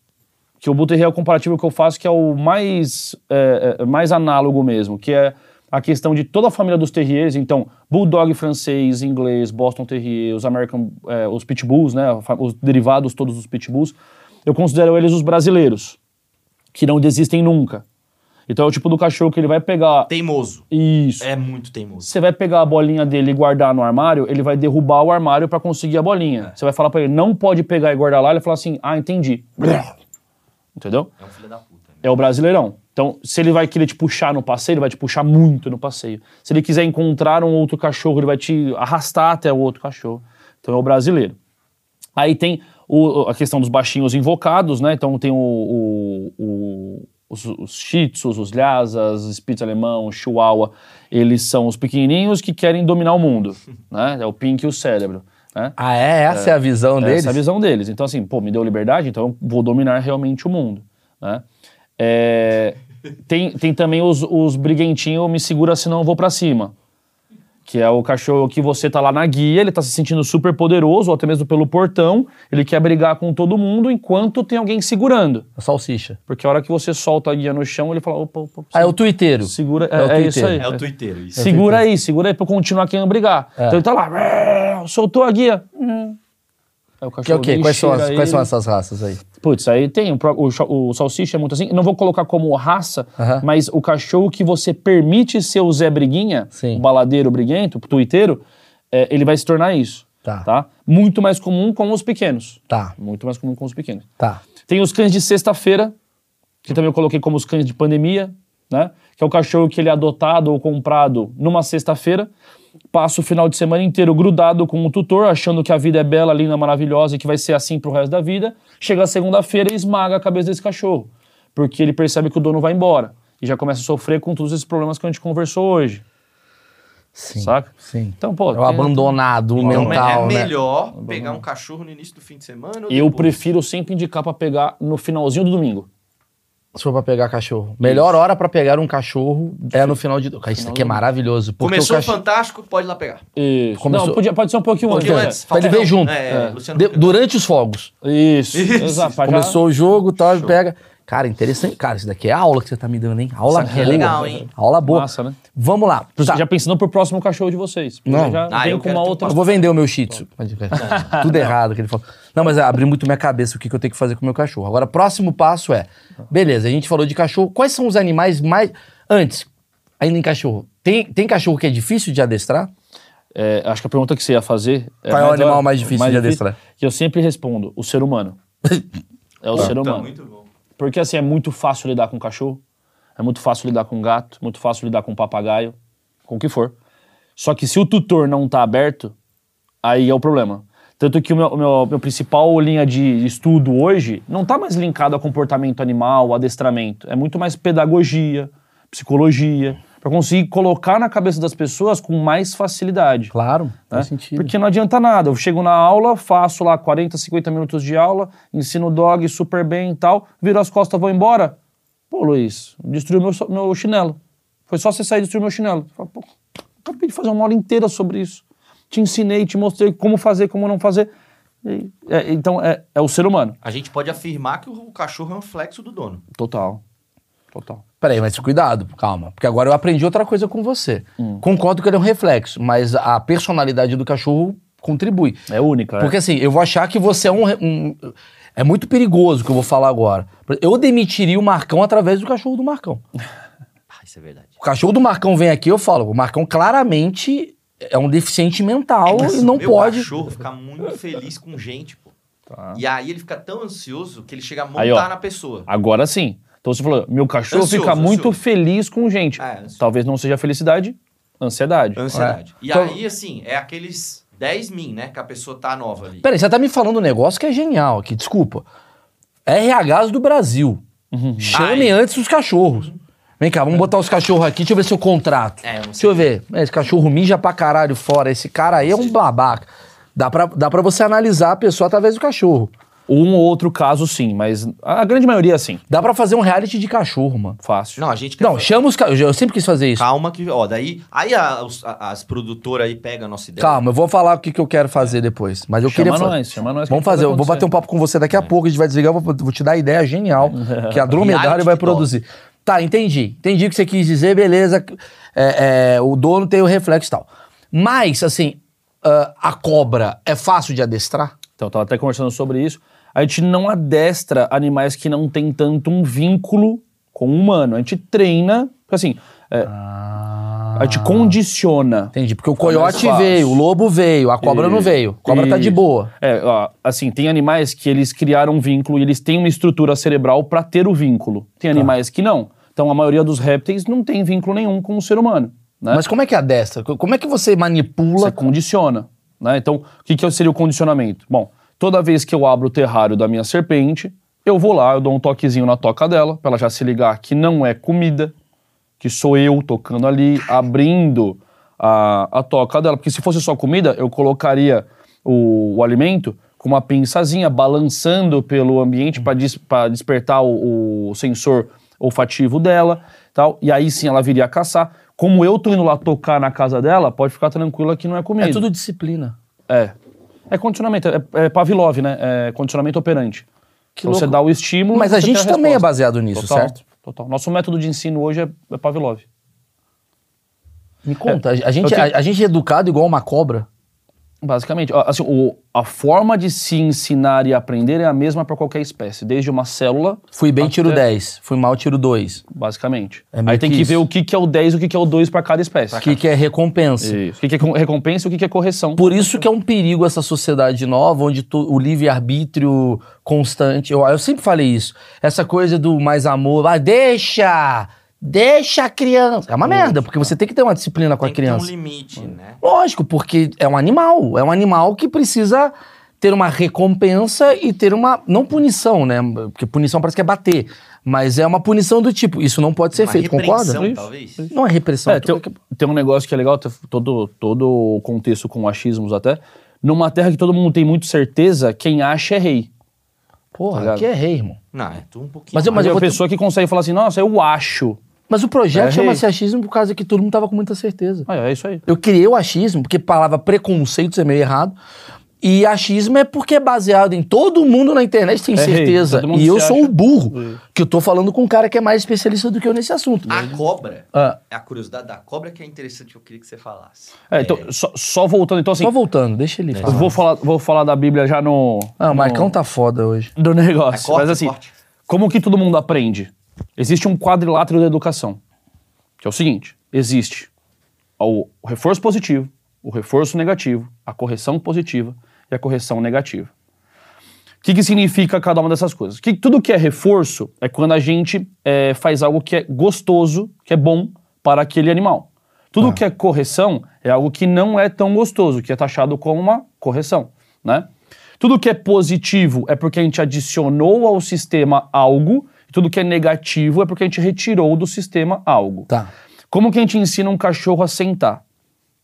S2: que o Bull Terrier é o comparativo que eu faço, que é o mais, é, é, mais análogo mesmo, que é a questão de toda a família dos Terriers, então, Bulldog francês, inglês, Boston Terrier, os American, é, os Pitbulls, né, os derivados todos dos Pitbulls, eu considero eles os brasileiros, que não desistem nunca. Então é o tipo do cachorro que ele vai pegar...
S3: Teimoso.
S2: Isso.
S3: É muito teimoso.
S2: Você vai pegar a bolinha dele e guardar no armário, ele vai derrubar o armário para conseguir a bolinha. Você vai falar para ele, não pode pegar e guardar lá, ele vai falar assim, ah, entendi. Entendeu?
S3: É um filho da puta. né?
S2: É o brasileirão. Então, se ele vai querer te puxar no passeio, ele vai te puxar muito no passeio. Se ele quiser encontrar um outro cachorro, ele vai te arrastar até o outro cachorro. Então, é o brasileiro. Aí tem o- a questão dos baixinhos invocados, né? Então, tem o, o- o- os, os shih tzus, os lhasas, spitz alemão, chihuahua. Eles são os pequenininhos que querem dominar o mundo, né? É o pink e o cérebro, né?
S1: Ah, é? Essa é, a visão deles?
S2: Essa é a visão deles. Então, assim, pô, me deu liberdade, então eu vou dominar realmente o mundo. Né? É, tem, tem também os, os briguentinhos, me segura senão eu vou pra cima. Que é o cachorro que você tá lá na guia, ele tá se sentindo super poderoso, ou até mesmo pelo portão, ele quer brigar com todo mundo enquanto tem alguém segurando.
S1: A salsicha.
S2: Porque a hora que você solta a guia no chão, ele fala, opa, opa,
S1: Ah, é o tuiteiro.
S2: segura,
S1: É o
S2: é, é isso aí.
S1: tuiteiro.
S3: É o twitteiro, isso.
S2: Segura aí, segura aí pra eu continuar querendo brigar.
S1: É.
S2: Então ele tá lá, soltou a guia. Hum. O
S1: Que é o quê? Quais são, as- quais são essas raças aí?
S2: Putz, aí tem o, o, o salsicha é muito assim. Não vou colocar como raça, mas o cachorro que você permite ser o Zé Briguinha,
S1: Sim.
S2: o baladeiro briguento, o tuiteiro, é, ele vai se tornar isso.
S1: Tá.
S2: Muito mais comum com os pequenos.
S1: Tá,
S2: Muito mais comum com os pequenos.
S1: tá.
S2: Tem os cães de sexta-feira, que também eu coloquei como os cães de pandemia, né? Que é o cachorro que ele é adotado ou comprado numa sexta-feira, passa o final de semana inteiro grudado com o tutor, achando que a vida é bela, linda, maravilhosa e que vai ser assim pro resto da vida. Chega a segunda-feira e esmaga a cabeça desse cachorro. porque ele percebe que o dono vai embora. E já começa a sofrer com todos esses problemas que a gente conversou hoje.
S1: Sim.
S2: Saca?
S1: Sim.
S2: Então, pô.
S1: É o abandonado
S3: Então,
S1: mental,
S3: é
S1: né?
S3: melhor pegar um cachorro no início do fim de semana ou
S2: Eu
S3: depois?
S2: prefiro sempre indicar pra pegar no finalzinho do domingo.
S1: Se for pra pegar cachorro. Melhor hora pra pegar um cachorro é no final de... Cara, Isso aqui é maravilhoso. Porque
S3: Começou
S1: o cachorro...
S3: fantástico, pode ir lá pegar.
S2: Isso.
S1: Começou-
S2: Não, podia- pode ser um pouquinho
S3: Um
S2: antes.
S3: pouquinho
S2: né?
S3: antes.
S1: Pra ele ver junto.
S3: É,
S2: É.
S1: De- durante os fogos.
S2: Isso.
S3: Isso.
S2: Exato. já-
S1: Começou o jogo tal, ele pega... Cara, interessante. Cara, isso daqui é aula que você tá me dando, hein? Aula
S3: Isso aqui é
S1: boa.
S3: legal, hein?
S1: Aula boa.
S2: Massa, né?
S1: Vamos lá. Tá.
S2: Já pensando pro próximo cachorro de vocês.
S1: Não.
S2: Já
S3: Ah, eu
S2: com uma
S3: um
S2: outra.
S1: Eu vou vender o meu shih tzu. Tudo errado que ele falou. Não, mas abriu muito minha cabeça o que, que eu tenho que fazer com o meu cachorro. Agora, próximo passo é... Beleza, a gente falou de cachorro. Quais são os animais mais... Antes, ainda em cachorro. Tem, tem cachorro que é difícil de adestrar?
S2: É, acho que a pergunta que você ia fazer.
S1: Qual é o animal mais difícil de adestrar?
S2: Que eu sempre respondo: o ser humano. É o ser
S3: Tá
S2: humano.
S3: muito bom.
S2: Porque assim, é muito fácil lidar com cachorro, é muito fácil lidar com gato, muito fácil lidar com papagaio, com o que for. Só que se o tutor não tá aberto, aí é o problema. Tanto que o meu, o meu, meu principal linha de estudo hoje não tá mais linkado a comportamento animal, adestramento. É muito mais pedagogia, psicologia, para conseguir colocar na cabeça das pessoas com mais facilidade.
S1: Claro,
S2: né?
S1: faz sentido.
S2: Porque não adianta nada. Eu chego na aula, faço lá 40, 50 minutos de aula, ensino o dog super bem e tal, viro as costas, vou embora. Pô, Luiz, destruiu meu, meu chinelo. Foi só você sair e destruir meu chinelo. Eu falo, Pô, acabei de fazer uma aula inteira sobre isso. Te ensinei, te mostrei como fazer, como não fazer. E- é, então, é, é o ser humano.
S3: A gente pode afirmar que o cachorro é um flexo do dono.
S2: Total. Total.
S1: Peraí, mas cuidado, calma. Porque agora eu aprendi outra coisa com você. Concordo que ele é um reflexo, mas a personalidade do cachorro contribui.
S2: É única.
S1: Porque assim, eu vou achar que você é um, um- É muito perigoso o que eu vou falar agora. Eu demitiria o Marcão através do cachorro do Marcão.
S3: Ah, isso é verdade.
S1: O cachorro do Marcão vem aqui, eu falo, o Marcão claramente é um deficiente mental
S3: Mas
S1: e não
S3: meu
S1: pode.
S3: cachorro fica muito feliz com gente, pô.
S2: Tá.
S3: E aí ele fica tão ansioso que ele chega a montar
S2: Aí, ó.
S3: na pessoa.
S2: Agora sim. Então você falou, meu cachorro
S3: Ansioso,
S2: fica muito
S3: ansioso.
S2: feliz com gente.
S3: É.
S2: Talvez não seja felicidade, ansiedade.
S3: Ansiedade. E
S1: Então-
S3: aí, assim, é aqueles 10 min, né? Que a pessoa tá nova ali.
S1: Peraí, você tá me falando um negócio que é genial aqui, desculpa. RHs do Brasil. Chame
S3: Ai.
S1: antes os cachorros. Vem cá, vamos botar os cachorros aqui, deixa eu ver seu contrato.
S3: É, eu
S1: Deixa eu ver. Esse cachorro mija pra caralho fora. Esse cara aí é um babaca. Dá pra, dá pra você analisar a pessoa através do cachorro.
S2: Um ou outro caso, sim, mas a grande maioria, sim.
S1: Dá pra fazer um reality de cachorro, mano.
S2: Fácil.
S3: Não, a gente quer
S1: Não,
S3: fazer-
S1: chama os cachorros. Eu sempre quis fazer isso.
S3: Calma que, ó, daí... Aí a- os- a- as produtoras aí pegam a nossa ideia.
S1: Calma, eu vou falar o que, que eu quero fazer depois. Mas eu
S2: Chama
S1: queria fa-
S2: nós, chama nós que
S1: Vamos fazer, eu vou
S2: acontecer.
S1: bater um papo com você daqui a pouco, a gente vai desligar, eu vou, vou te dar a ideia genial que a dromedário vai produzir. Tá, entendi. Entendi o que você quis dizer, beleza. É, é, o dono tem o reflexo e tal. Mas, assim, ah, a cobra é fácil de adestrar?
S2: Então, eu tava até conversando sobre isso. A gente não adestra animais que não têm tanto um vínculo com o humano. A gente treina, assim, é, a gente condiciona.
S1: Entendi, porque o
S2: mais
S1: coiote veio, o lobo veio, a cobra não
S2: Isso,
S1: veio. A cobra tá de boa.
S2: É, ó, assim, tem animais que eles criaram um vínculo e eles têm uma estrutura cerebral para ter o vínculo. Tem
S1: Tá.
S2: animais que não. Então, a maioria dos répteis não tem vínculo nenhum com o ser humano. Né?
S1: Mas como é que adestra? Como é que você manipula?
S2: Você condiciona. Né? Então, o que, que seria o condicionamento? Bom, toda vez que eu abro o terrário da minha serpente, eu vou lá, eu dou um toquezinho na toca dela, para ela já se ligar que não é comida, que sou eu tocando ali, abrindo a, a toca dela. Porque se fosse só comida, eu colocaria o, o alimento com uma pinçazinha, balançando pelo ambiente para despertar o, o sensor olfativo dela tal. E aí sim ela viria a caçar. Como eu tô indo lá tocar na casa dela, pode ficar tranquila que não é comida.
S1: É tudo disciplina.
S2: É. É condicionamento, é, é Pavlov, né? É condicionamento operante.
S1: Que
S2: Então você dá o estímulo.
S1: Mas a gente também é baseado nisso,
S2: Total,
S1: certo?
S2: Total. Nosso método de ensino hoje é, é Pavlov.
S1: Me conta, a, a gente,
S2: tenho-
S1: a, a gente é educado igual uma cobra?
S2: Basicamente, assim, o- a forma de se ensinar e aprender é a mesma para qualquer espécie, desde uma célula,
S1: Fui bem, tiro
S2: Até-
S1: 10. Fui mal, tiro 2.
S2: basicamente.
S1: É
S2: Aí tem
S1: que
S2: que, ver o que, que é o 10 e o que, que é o 2 para cada espécie.
S1: O que, que é recompensa?
S2: Isso. O que, que é co- recompensa e o que, que é correção.
S1: Por isso que é um perigo essa sociedade nova, onde tu- o livre-arbítrio constante. Eu, eu sempre falei isso. Essa coisa do mais amor. Ah, deixa! Deixa a criança. É uma merda, porque você tem que ter uma disciplina com
S3: Tem
S1: a
S3: que ter um
S1: criança.
S3: limite, né?
S1: Lógico, porque é um animal. É um animal que precisa ter uma recompensa e ter uma. Não punição, né? Porque punição parece que é bater. Mas é uma punição do tipo, isso não pode ser
S3: Uma
S1: feito, concorda?
S3: talvez.
S1: Não é repressão.
S2: É, tem, tem um negócio que é legal, todo, todo o contexto com achismos até. Numa terra que todo mundo tem muito certeza, quem acha é rei.
S1: Porra,
S2: tá
S1: é rei, irmão.
S3: Não, é tu um pouquinho.
S1: Mas eu-
S2: Mas é
S1: vou
S2: a
S1: ter-
S2: pessoa que consegue falar assim, nossa, eu acho.
S1: Mas o projeto
S2: É
S1: chama-se achismo por causa que todo mundo tava com muita certeza.
S2: Ah, é isso aí.
S1: Eu criei o achismo, porque a palavra preconceitos é meio errado. E achismo é porque é baseado em todo mundo na internet tem
S2: É
S1: certeza. e eu sou o burro, que eu tô falando com um cara que é mais especialista do que eu nesse assunto.
S3: A cobra,
S1: Ah,
S3: é a curiosidade da cobra que é interessante, eu queria que você falasse.
S2: É, então, só, só voltando, então assim,
S1: só voltando, deixa ele falar.
S2: vou falar, vou falar da Bíblia já no...
S1: Ah, o
S2: no-
S1: Marcão tá foda hoje.
S2: do
S3: É
S2: negócio.
S3: corte,
S2: Mas assim,
S3: corte.
S2: como que todo mundo aprende? Existe um quadrilátero da educação, que é o seguinte: existe o reforço positivo, o reforço negativo, a correção positiva e a correção negativa. O que, que significa cada uma dessas coisas? Que tudo que é reforço é quando a gente é, faz algo que é gostoso, que é bom para aquele animal. Tudo que é correção é algo que não é tão gostoso, que é taxado como uma correção, né? Tudo que é positivo é porque a gente adicionou ao sistema algo, e tudo que é negativo é porque a gente retirou do sistema algo.
S1: Tá.
S2: Como que a gente ensina um cachorro a sentar?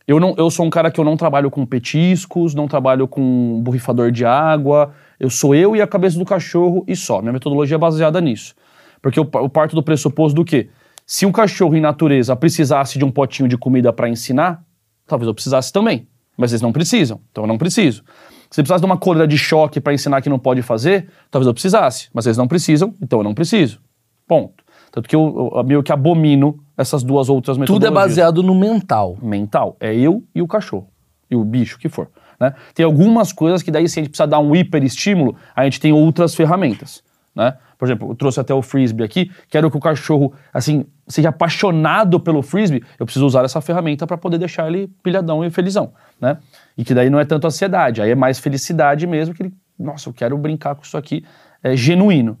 S2: Eu, não, eu sou um cara que eu não trabalho com petiscos, não trabalho com borrifador de água. Eu sou eu e a cabeça do cachorro e só. Minha metodologia é baseada nisso. Porque eu, eu parto do pressuposto do que se um cachorro em natureza precisasse de um potinho de comida para ensinar, talvez eu precisasse também. Mas eles não precisam, então eu não preciso. Se precisasse de uma coleira de choque para ensinar que não pode fazer, talvez eu precisasse. Mas eles não precisam, então eu não preciso. Ponto. Tanto que eu, eu meio que abomino essas duas outras
S1: Tudo é
S2: metodologias
S1: baseado no mental.
S2: mental. É eu e o cachorro. E o bicho que for. Né? Tem algumas coisas que daí, se a gente precisa dar um hiperestímulo, a gente tem outras ferramentas. Né? Por exemplo, eu trouxe até o frisbee aqui. Quero que o cachorro, assim, seja apaixonado pelo frisbee. Eu preciso usar essa ferramenta para poder deixar ele pilhadão e felizão. Né? E que daí não é tanto ansiedade, aí é mais felicidade mesmo. Que ele, nossa, eu quero brincar com isso aqui. É genuíno.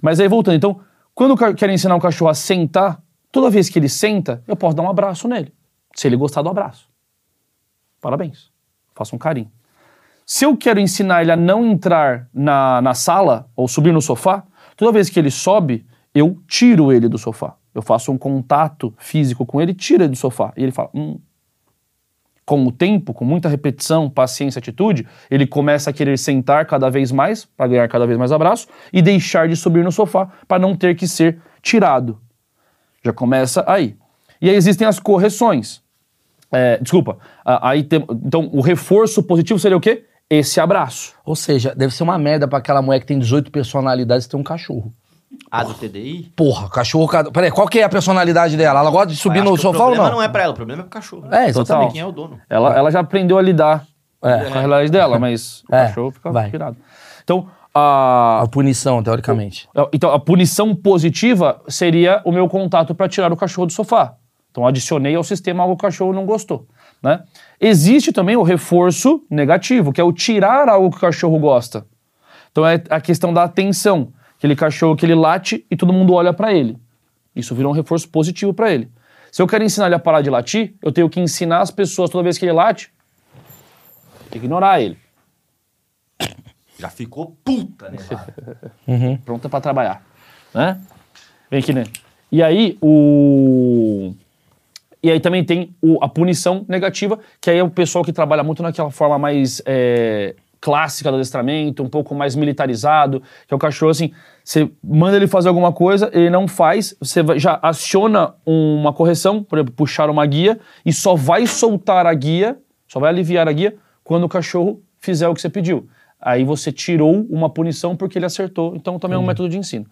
S2: Mas aí voltando, então, quando eu quero ensinar um cachorro a sentar, toda vez que ele senta, eu posso dar um abraço nele. Se ele gostar do abraço. Parabéns. Faça um carinho. Se eu quero ensinar ele a não entrar na, na sala ou subir no sofá, toda vez que ele sobe, eu tiro ele do sofá. Eu faço um contato físico com ele, tiro ele do sofá. E ele fala, hum. Com o tempo, com muita repetição, paciência, atitude, ele começa a querer sentar cada vez mais, para ganhar cada vez mais abraço, e deixar de subir no sofá para não ter que ser tirado. Já começa aí. E aí existem as correções. É, desculpa. Aí tem- então, o reforço positivo seria o quê? Esse abraço.
S1: Ou seja, deve ser uma merda pra aquela mulher que tem 18 personalidades e tem um cachorro.
S3: A do TDI?
S1: Porra, cachorro. cada- Peraí, qual que é a personalidade dela? Ela gosta de subir
S3: Acho
S1: no
S3: que
S1: sofá
S3: o
S1: ou
S3: problema
S1: não?
S3: não é pra ela, o problema é pro cachorro.
S1: É, exatamente.
S2: Total.
S3: Quem é o dono?
S2: Ela, ela já aprendeu a lidar
S1: É.
S2: com a realidade dela, mas o
S1: É,
S2: cachorro fica
S1: vai.
S2: pirado. Então, a,
S1: A punição, teoricamente.
S2: então, a punição positiva seria o meu contato para tirar o cachorro do sofá. Então, adicionei ao sistema algo que o cachorro não gostou. Né? Existe também o reforço negativo, que é o tirar algo que o cachorro gosta. Então, é a questão da atenção. Aquele cachorro que ele late e todo mundo olha para ele. Isso vira um reforço positivo para ele. Se eu quero ensinar ele a parar de latir, eu tenho que ensinar as pessoas toda vez que ele late, ignorar ele.
S3: Já ficou puta, né?
S2: pronta para trabalhar, né? Vem aqui, né? E aí o e aí também tem o- a punição negativa, que aí é o pessoal que trabalha muito naquela forma mais é, clássica do adestramento, um pouco mais militarizado, que é o cachorro assim, você manda ele fazer alguma coisa, ele não faz, você já aciona uma correção, por exemplo, puxar uma guia e só vai soltar a guia, só vai aliviar a guia quando o cachorro fizer o que você pediu. Aí você tirou uma punição porque ele acertou, então também é um método de ensino.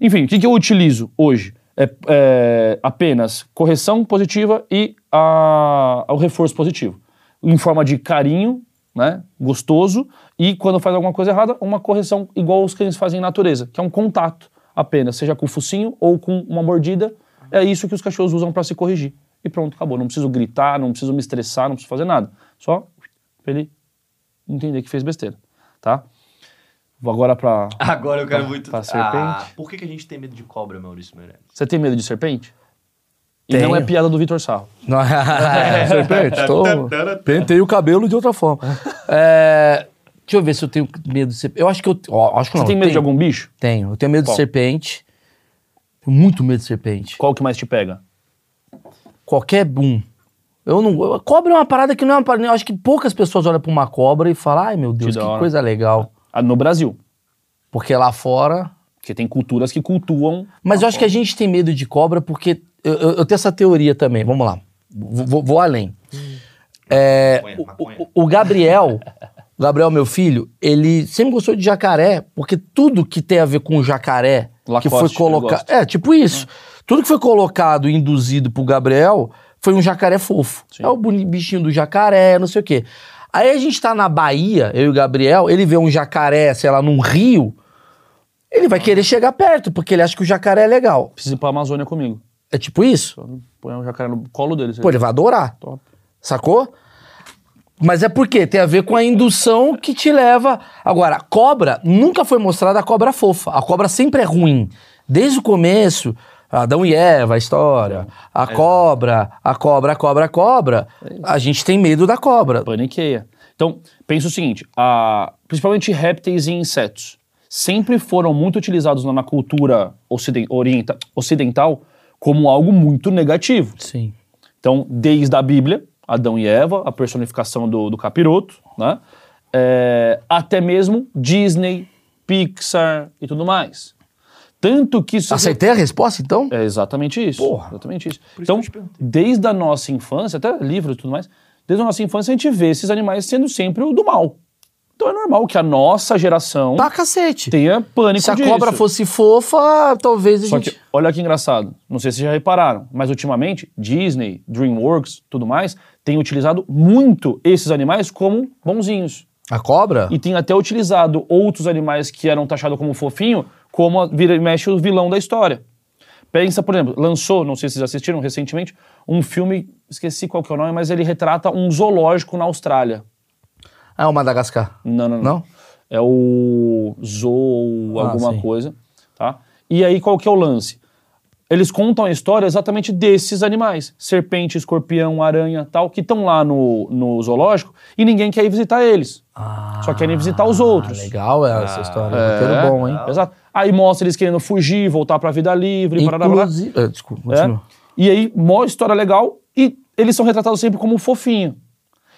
S2: Enfim, o que, que eu utilizo hoje? É, é apenas correção positiva e a- o reforço positivo. Em forma de carinho, né, gostoso, e quando faz alguma coisa errada, uma correção igual os cães fazem em natureza, que é um contato apenas, seja com o focinho ou com uma mordida. É isso que os cachorros usam para se corrigir. E pronto, acabou. Não preciso gritar, não preciso me estressar, não preciso fazer nada. Só pra ele entender que fez besteira, tá? Vou agora pra...
S3: Agora eu quero
S2: Pra-
S3: muito.
S2: pra serpente.
S3: Ah, por que, que a gente tem medo de cobra, Maurício Meirelles?
S2: Você tem medo de serpente? E
S1: Tenho.
S2: não é piada do Vitor Sarro.
S1: Não, é, serpente, tô... Pentei o cabelo de outra forma. É, Deixa eu ver se eu tenho medo de serpente. Eu acho que eu. Ó, acho que não.
S2: Você tem
S1: eu
S2: medo de
S1: tenho.
S2: algum bicho?
S1: Tenho. Eu tenho medo
S2: Qual?
S1: de serpente. Tenho muito medo de serpente.
S2: Qual que mais te pega?
S1: Qualquer um. Eu não. eu- Cobra é uma parada que não é uma parada. Eu acho que poucas pessoas olham pra uma cobra e falam, ai meu Deus,
S2: da
S1: que
S2: hora.
S1: coisa legal.
S2: Ah, no Brasil.
S1: Porque lá fora.
S2: Porque tem culturas que cultuam.
S1: Mas eu acho que a gente tem medo de cobra porque. Eu, eu- eu tenho essa teoria também. Vamos lá. Vou, vou- além. É,
S3: Maconha,
S1: o-
S3: maconha.
S1: o, o Gabriel, o Gabriel, meu filho, ele sempre gostou de jacaré, porque tudo que tem a ver com jacaré, que
S2: Lacoste,
S1: foi
S2: ele
S1: colocado. É, tipo isso. Tudo que foi colocado e induzido pro Gabriel foi um jacaré fofo.
S2: Sim.
S1: É o bichinho do jacaré, não sei o quê. Aí a gente tá na Bahia, eu e o Gabriel, ele vê um jacaré, sei lá, num rio, ele vai querer chegar perto, porque ele acha que o jacaré é legal.
S2: Precisa ir pra Amazônia comigo.
S1: É tipo isso?
S2: Põe um jacaré no colo deles.
S1: Pô, ele vai adorar.
S2: Top.
S1: Sacou? Mas é porque tem a ver com a indução que te leva. Agora, cobra nunca foi mostrada a cobra fofa. A cobra sempre é ruim. Desde o começo, Adão e Eva, a história. A cobra, a cobra, a cobra, a cobra. A gente tem medo da cobra.
S2: Paniqueia. Então, pensa o seguinte: a- principalmente répteis e insetos sempre foram muito utilizados na, cultura ociden- orienta- ocidental como algo muito negativo.
S1: Sim.
S2: Então, desde a Bíblia, Adão e Eva, a personificação do, do capiroto, né? É, até mesmo Disney, Pixar e tudo mais. Tanto que isso.
S1: Acertei a resposta, então?
S2: É exatamente isso.
S1: Porra.
S2: Exatamente isso.
S3: isso
S2: Então, desde a nossa infância, até livros e tudo mais, desde a nossa infância a gente vê esses animais sendo sempre o do mal. Então é normal que a nossa geração
S1: Pra cacete.
S2: tenha pânico
S1: Se a
S2: disso.
S1: cobra fosse fofa, talvez a
S2: Só
S1: gente.
S2: que, olha que engraçado, não sei se vocês já repararam, mas ultimamente Disney, DreamWorks, tudo mais, tem utilizado muito esses animais como bonzinhos.
S1: A cobra?
S2: E tem até utilizado outros animais que eram taxados como fofinho, como a- vira e mexe o vilão da história. Pensa, por exemplo, lançou, não sei se vocês assistiram recentemente, um filme, esqueci qual que é o nome, mas ele retrata um zoológico na Austrália.
S1: Ah, o Madagascar.
S2: Não, não, não.
S1: Não?
S2: É o Zoo,
S1: Ah,
S2: alguma
S1: sim.
S2: coisa, tá? E aí qual que é o lance? Eles contam a história exatamente desses animais, serpente, escorpião, aranha, tal, que estão lá no, no zoológico e ninguém quer ir visitar eles. Só querem visitar os outros.
S1: Ah, legal essa história.
S2: É,
S1: Roteiro bom, hein?
S2: Exato. Aí mostra eles querendo fugir, voltar pra vida livre, parará.
S1: Inclusive. Ah, desculpa,
S2: É.
S1: continua.
S2: E aí, mó história legal, e eles são retratados sempre como fofinho.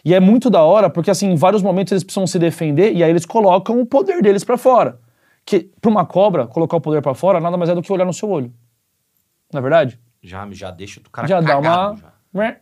S2: E é muito da hora, porque assim, em vários momentos eles precisam se defender, e aí eles colocam o poder deles pra fora. Que, pra uma cobra, colocar o poder pra fora, nada mais é do que olhar no seu olho. Não é verdade?
S3: Já, já deixa o cara
S2: já dá
S3: cagado,
S2: uma...
S3: já.
S2: Né?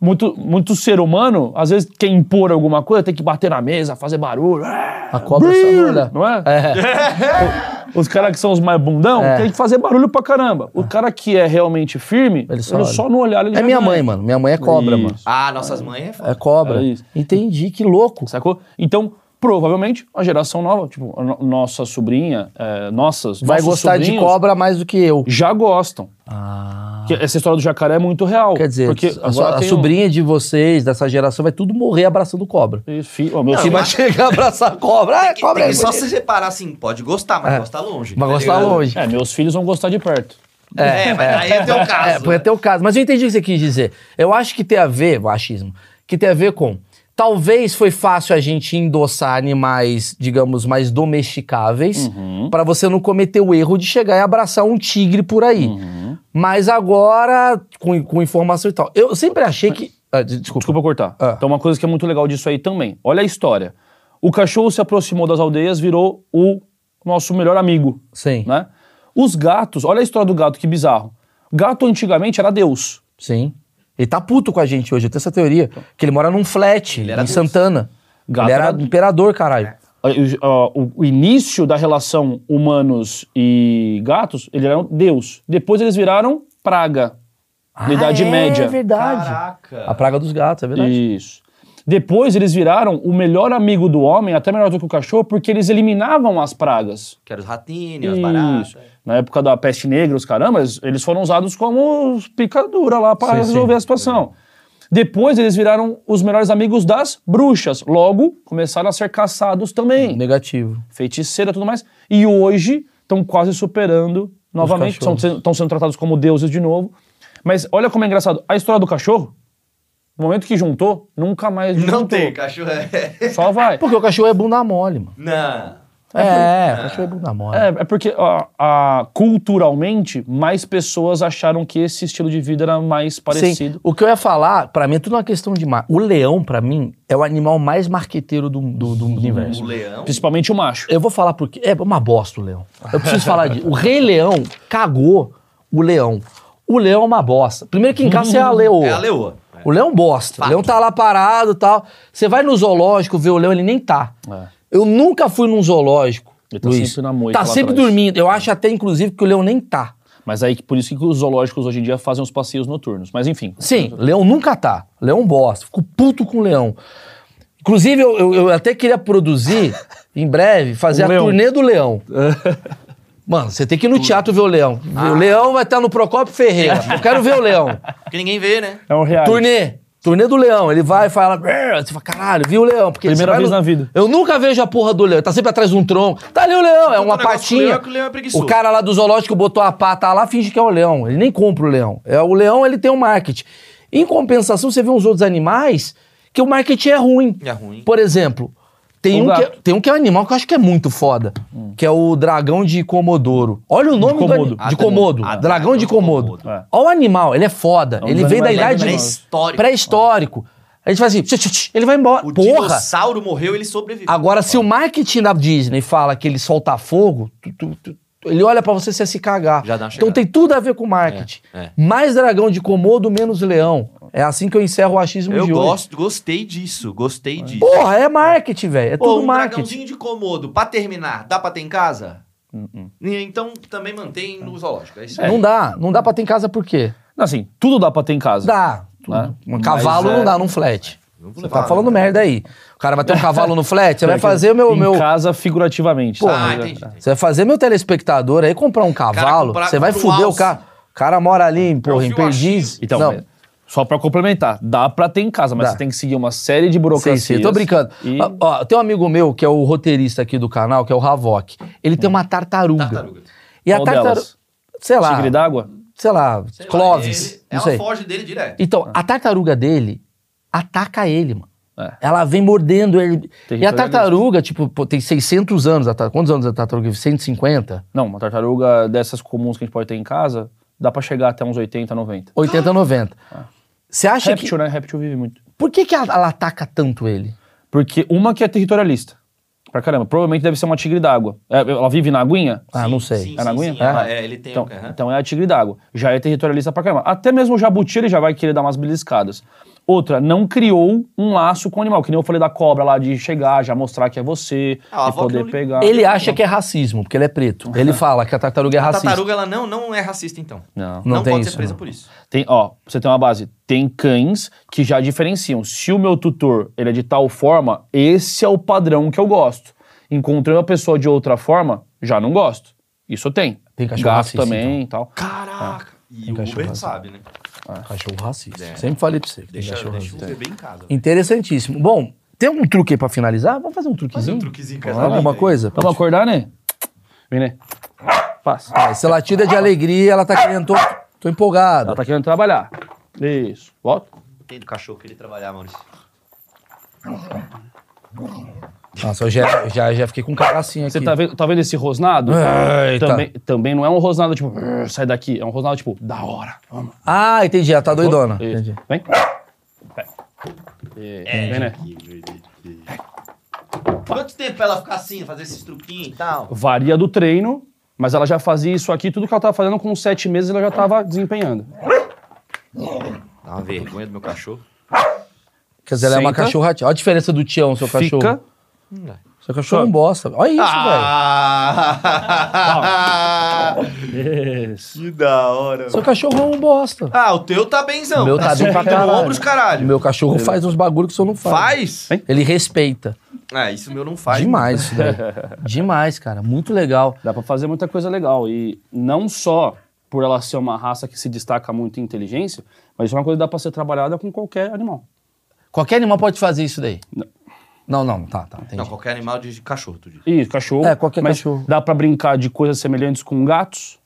S2: Muito, muito ser humano, às vezes quer impor alguma coisa, tem que bater na mesa, fazer barulho.
S1: A cobra só não olha.
S2: Não é?
S1: É.
S2: Os caras que são os mais bundão
S1: É.
S2: tem que fazer barulho pra caramba. O cara que é realmente firme,
S1: Ele
S2: ele
S1: só
S2: só,
S1: olha.
S2: no olhar ele
S1: É
S2: já
S1: minha
S2: ganha.
S1: mãe, mano. Minha mãe é cobra,
S2: Isso.
S1: mano.
S3: Ah, nossas mães é foda.
S1: É cobra.
S2: É isso.
S1: Entendi, que louco.
S2: Sacou? Então, provavelmente, a geração nova, tipo, nossa sobrinha, é, nossas,
S1: Vai gostar de cobra mais do que eu.
S2: Já gostam.
S1: Ah.
S2: Que essa história do jacaré é muito real.
S1: Quer dizer,
S2: porque
S1: a, a
S2: tem um-
S1: sobrinha de vocês, dessa geração, vai tudo morrer abraçando cobra.
S2: Ih, fi- ó, meu
S3: Não,
S2: filho-
S1: vai chegar a abraçar cobra. Ah,
S3: Tem que,
S1: cobra
S3: tem
S1: é
S3: só se separar assim, pode gostar, mas
S1: É.
S3: gostar longe.
S1: Mas
S3: tá
S1: gostar longe.
S2: É, meus filhos vão gostar de perto.
S3: É, mas aí é teu caso.
S1: É, pode ter o caso. Mas eu entendi o que você quis dizer. Eu acho que tem a ver, o achismo, que tem a ver com. Talvez foi fácil a gente endossar animais, digamos, mais domesticáveis,
S2: Uhum.
S1: pra você não cometer o erro de chegar e abraçar um tigre por aí.
S2: Uhum.
S1: Mas agora, com, com informação e tal. Eu sempre achei que. Ah, des- desculpa.
S2: Desculpa cortar.
S1: Ah.
S2: Então, uma coisa que é muito legal disso aí também. Olha a história. O cachorro se aproximou das aldeias, virou o nosso melhor amigo,
S1: Sim.
S2: né? Os gatos, olha a história do gato, que bizarro. Gato antigamente era Deus.
S1: Sim. Ele tá puto com a gente hoje. Eu tenho essa teoria. Que ele mora num flat
S3: Ele era
S1: em
S3: Deus.
S1: Santana.
S2: Gato
S1: ele era
S2: era-
S1: imperador, caralho.
S2: O, o- o início da relação humanos e gatos, ele era Deus. Depois eles viraram praga. Na Idade
S1: é,
S2: Média.
S1: É verdade.
S3: Caraca.
S1: A praga dos gatos, é verdade.
S2: Isso. Depois eles viraram o melhor amigo do homem, até melhor do que o cachorro, porque eles eliminavam as pragas.
S3: Que era os ratinhos, as baratas.
S2: Na época da peste negra, os carambas, eles foram usados como picadura lá para resolver
S1: sim.
S2: a situação. Depois eles viraram os melhores amigos das bruxas. Logo, começaram a ser caçados também.
S1: Negativo.
S2: Feiticeira e tudo mais. E hoje estão quase superando novamente. Estão sendo tratados como deuses de novo. Mas olha como é engraçado. A história do cachorro, No momento que juntou, nunca mais
S3: Não
S2: juntou.
S3: tem, cachorro é.
S2: Só vai.
S1: Porque o cachorro é bunda mole, mano.
S3: Não.
S1: É, o cachorro é bunda mole.
S2: É, é porque ó, a- culturalmente, mais pessoas acharam que esse estilo de vida era mais
S1: Sim,
S2: parecido.
S1: o que eu ia falar, pra mim, é tudo uma questão de mar. O leão, pra mim, é o animal mais marqueteiro do, do, do universo.
S3: O leão.
S2: Principalmente o macho.
S1: Eu vou falar porque. É uma bosta o leão. Eu preciso falar disso. O Rei Leão cagou o leão. O leão é uma bosta. Primeiro que em casa é a leoa.
S3: É a leoa. É.
S1: O leão bosta.
S3: Fato.
S1: O leão tá lá parado e tal. Você vai no zoológico ver o leão, ele nem tá.
S2: É.
S1: Eu nunca fui num zoológico.
S2: Ele tá
S1: Luiz.
S2: sempre na moita
S1: Tá sempre
S2: atrás.
S1: dormindo. Eu acho até, inclusive, que o leão nem tá.
S2: Mas aí, por isso que os zoológicos hoje em dia fazem os passeios noturnos. Mas enfim.
S1: Sim, leão nunca tá. Leão bosta. Fico puto com o leão. Inclusive, eu, eu- eu até queria produzir, em breve, fazer
S2: Um
S1: a
S2: leão.
S1: turnê do leão. Mano, você tem que ir no teatro ver o leão. O leão vai estar no Procópio Ferreira. Eu quero ver o leão.
S3: Porque ninguém vê, né?
S2: É um real.
S1: Turnê. Turnê do leão. Ele vai e fala. Você fala, caralho, vi o leão. Porque
S2: Primeira vez
S1: no-
S2: na vida.
S1: Eu nunca vejo a porra do leão. Ele Tá sempre atrás de um tronco. Tá ali o leão, é uma patinha.
S3: leão é que o leão é.
S1: O cara lá do zoológico botou a pata lá, finge que é o leão. Ele nem compra o leão. É, o leão, ele tem um marketing. Em compensação, você vê uns outros animais que o marketing é ruim.
S3: É ruim.
S1: Por exemplo, tem
S2: O
S1: um, que é, tem um que é um animal que eu acho que é muito foda, que é o dragão de Comodoro. Olha o nome do
S2: Komodo.
S3: Ah,
S1: de
S3: Komodo. Ah,
S1: dragão de
S3: de
S1: Komodo.
S2: É.
S1: Olha o animal, ele é foda.
S2: É um
S1: ele vem da idade
S3: pré-histórico.
S1: pré-histórico. A gente faz assim, tch, tch, tch, ele vai embora.
S3: O
S1: Porra!
S3: dinossauro morreu, ele sobreviveu.
S1: Agora, se o marketing da Disney fala que ele solta fogo, tu- tu- tu- ele olha pra você, você se cagar.
S3: Já dá uma
S1: então tem tudo a ver com marketing.
S3: É, é.
S1: Mais dragão de Komodo, menos leão. É assim que eu encerro o achismo
S3: Eu
S1: de hoje.
S3: gosto, gostei disso, gostei disso.
S1: Porra, é marketing, velho. É
S3: Pô,
S1: tudo
S3: um
S1: marketing.
S3: dragãozinho de Komodo, pra terminar, dá pra ter em casa? E Então também mantém no zoológico, é isso
S1: Não dá. Não dá pra ter em casa por quê?
S2: Assim, tudo dá pra ter em casa.
S1: Dá.
S2: Né?
S1: Um cavalo
S2: é-
S1: não dá num flat. Você
S3: levar,
S1: tá falando
S3: né?
S1: merda aí. O cara vai ter um cavalo no flat, você vai fazer o meu...
S2: Em
S1: meu
S2: casa, figurativamente.
S1: Porra,
S3: Ah, entendi. entendi.
S1: Você vai fazer meu telespectador aí comprar um cavalo,
S3: comprar-
S1: você vai fuder o cara. O cara mora ali, em, porra, em Perdiz.
S2: Então,
S1: não.
S2: é, só pra complementar, dá pra ter em casa, mas
S1: Dá.
S2: você tem que seguir uma série de burocracias.
S1: sei, tô brincando.
S2: E...
S1: Ó, ó, tem um amigo meu que é o roteirista aqui do canal, que é o Havok. Ele tem uma tartaruga.
S3: Tartaruga.
S1: E a
S2: Qual
S1: tartaruga.
S2: delas?
S1: Sei lá.
S2: Tigre d'água?
S1: Sei lá,
S3: Sei lá, ele- ela
S1: sei.
S3: foge dele direto.
S1: Então, a tartaruga dele ataca ele, mano.
S2: É.
S1: Ela vem mordendo ele. E a tartaruga, tipo, pô, tem 600 anos. A tar- Quantos anos a tartaruga? vive? 150?
S2: Não, uma tartaruga dessas comuns que a gente pode ter em casa, dá pra chegar até uns 80, 90.
S1: 80, 90. Você acha
S2: Réptil,
S1: que...
S2: né? Réptil vive muito.
S1: Por que, que ela, ela ataca tanto ele?
S2: Porque uma que é territorialista. Pra caramba. Provavelmente deve ser uma tigre d'água. É, Ela vive na aguinha?
S1: Ah, não sei.
S3: Sim,
S2: É na aguinha?
S3: sim,
S1: É?
S3: é, ele tem...
S2: Então,
S3: um-
S2: então é a tigre d'água. Já é territorialista pra caramba. Até mesmo o jabuti ele já vai querer dar umas beliscadas. Outra, não criou um laço com o animal, que nem eu falei da cobra lá, de chegar, já mostrar que é você,
S3: Ah, a
S2: e poder pegar.
S1: Ele acha que é racismo, porque ele é preto. Ele fala que a tartaruga é
S3: A
S1: racista.
S3: tartaruga, ela não, não é racista, então.
S2: Não.
S1: Não
S3: Não,
S1: tem
S3: pode
S1: isso,
S3: ser presa
S1: não.
S3: por isso.
S2: Tem, ó, você tem uma base. Tem cães que já diferenciam. Se o meu tutor ele é de tal forma, esse é o padrão que eu gosto. Encontrei uma pessoa de outra forma, já não gosto. Isso tem.
S1: Tem cachorro
S2: Gato
S1: racista,
S2: também e tal.
S3: Caraca! E
S1: Tem
S3: o
S1: cachorro
S3: Uber sabe, né?
S1: Cachorro racista.
S3: É.
S1: Sempre falei pra você.
S3: Deixa,
S1: cachorro
S3: deixa o
S1: racista.
S3: Uber bem em casa.
S1: Interessantíssimo. Bom, tem algum truque aí pra finalizar? Vamos fazer um truquezinho?
S3: Fazer um truquezinho essa
S1: Alguma
S3: aí.
S1: coisa?
S2: Vamos acordar, né? Vem, né? Passa.
S1: Ah, esse latido é de alegria, ela tá querendo. Tô, tô empolgado.
S2: Ela tá querendo trabalhar. Isso. Volta.
S3: Tem do cachorro que ele trabalhar, Maurício.
S1: Nossa, eu já, já, já fiquei com um cagacinho aqui.
S2: Você tá vendo, tá vendo esse rosnado?
S1: Eita.
S2: Também, também não é um rosnado tipo, "Brrr, sai daqui. É um rosnado tipo, da hora. Vamos.
S1: Ah, entendi. Ela tá doidona.
S2: Isso.
S1: Entendi.
S2: Vem. Vem.
S3: É,
S2: Vem, né?
S3: Quanto tempo pra ela ficar assim, fazer esses truquinhos e tal?
S2: Varia do treino, mas ela já fazia isso aqui, tudo que ela tava fazendo com sete meses, ela já tava desempenhando.
S3: Dá uma vergonha do meu cachorro.
S1: Quer dizer, ela é uma
S2: Senta.
S1: cachorra. Olha a diferença do Tião, seu cachorro. Seu cachorro é um bosta. Olha isso,
S3: Ah!
S2: Isso.
S3: que da hora.
S1: velho. Seu cachorro é um bosta.
S3: Ah, o teu tá benzão.
S1: O meu tá bem pra caralho.
S3: ombros, caralho.
S1: O meu cachorro faz uns bagulho que o senhor não faz.
S3: Faz?
S2: Hein?
S1: Ele respeita.
S3: Ah, isso o meu não faz.
S1: Demais isso daí. Demais, cara. Muito legal.
S2: Dá pra fazer muita coisa legal. E não só por ela ser uma raça que se destaca muito em inteligência, mas isso é uma coisa que dá pra ser trabalhada com qualquer animal.
S1: Qualquer animal pode fazer isso daí.
S2: Não.
S1: Não, não, tá, tá. Entendi.
S3: Não, qualquer animal de cachorro, tu diz.
S2: Isso, cachorro.
S1: É, qualquer
S2: mas
S1: cachorro.
S2: Dá pra brincar de coisas semelhantes com gatos.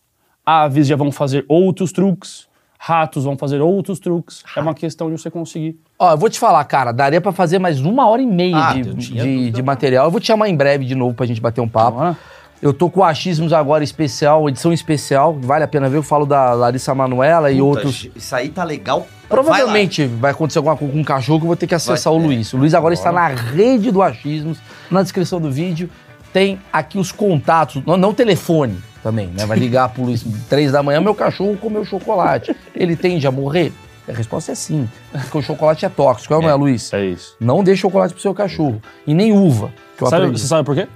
S2: Aves já vão fazer outros truques. Ratos vão fazer outros truques. É uma questão de você conseguir.
S1: Ó, eu vou te falar, cara, daria pra fazer mais uma hora e meia
S3: Ah,
S1: de, de- de material. Eu vou te chamar em breve de novo pra gente bater um papo.
S2: Bora?
S1: Eu tô com o Achismos agora especial, edição especial, vale a pena ver. Eu falo da Larissa Manuela e
S3: Puta,
S1: outros.
S3: Isso aí tá legal.
S1: Provavelmente vai, acontecer alguma coisa com um cachorro que eu vou ter que acessar
S3: Vai,
S1: o
S3: é.
S1: Luiz. O Luiz agora está na rede do Achismos. Na descrição do vídeo tem aqui os contatos, não, não o telefone também, né? Vai ligar pro Luiz três da manhã, meu cachorro comeu chocolate. Ele tende a morrer? A resposta é sim, porque o chocolate é tóxico, é não é, Luiz?
S2: É isso.
S1: Não dê chocolate pro seu cachorro. E nem uva,
S2: Sabe, você sabe por quê?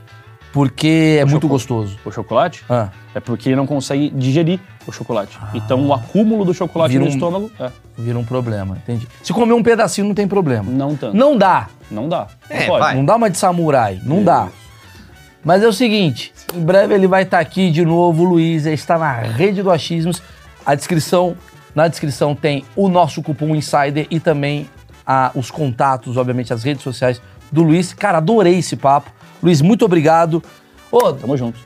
S1: Porque é muito
S2: chocolate.
S1: gostoso.
S2: O chocolate
S1: Ah,
S2: é porque ele não consegue digerir o chocolate. Então o acúmulo do chocolate
S1: Vira
S2: no
S1: um-
S2: estômago é,
S1: vira um problema, entendi. Se comer um pedacinho não tem problema.
S2: não tanto.
S1: Não dá.
S2: Não dá. Não
S3: É,
S2: pode.
S3: vai.
S1: Não dá uma de samurai, não dá. Mas é o seguinte, em breve ele vai estar aqui de novo, o Luiz, ele está na rede do Achismos. A descrição, na descrição tem o nosso cupom Insider e também a- os contatos, obviamente, as redes sociais do Luiz. Cara, adorei esse papo. Luiz, muito obrigado. Ô,
S2: Tamo junto.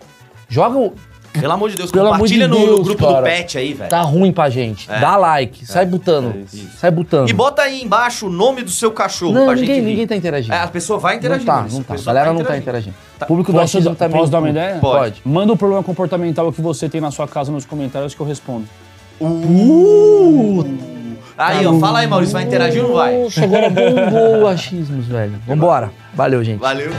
S1: joga o...
S3: Pelo amor de Deus,
S1: Pelo amor
S3: compartilha
S1: de
S3: no, no
S1: Deus,
S3: grupo
S1: cara.
S3: do Pet aí, velho.
S1: Tá ruim pra gente. Dá like, sai botando.
S2: é
S1: sai botando.
S3: E bota aí embaixo o nome do seu cachorro
S1: Não,
S3: pra
S1: ninguém,
S3: gente ver.
S1: ninguém tá interagindo.
S3: É, a pessoa vai
S1: não
S3: interagindo.
S1: tá,
S3: isso,
S1: não tá. A
S3: pessoa
S1: galera não tá interagindo. O público do
S2: Posso,
S1: Achismo tá meio...
S2: posso dar uma ideia?
S3: Pode.
S2: Manda o problema comportamental que você tem na sua casa nos comentários que eu respondo.
S3: Uh! Aí, ó, fala aí, Maurício, vai interagir ou não vai?
S1: Agora bombou o achismos, velho. Vambora. Valeu, gente.
S3: Valeu.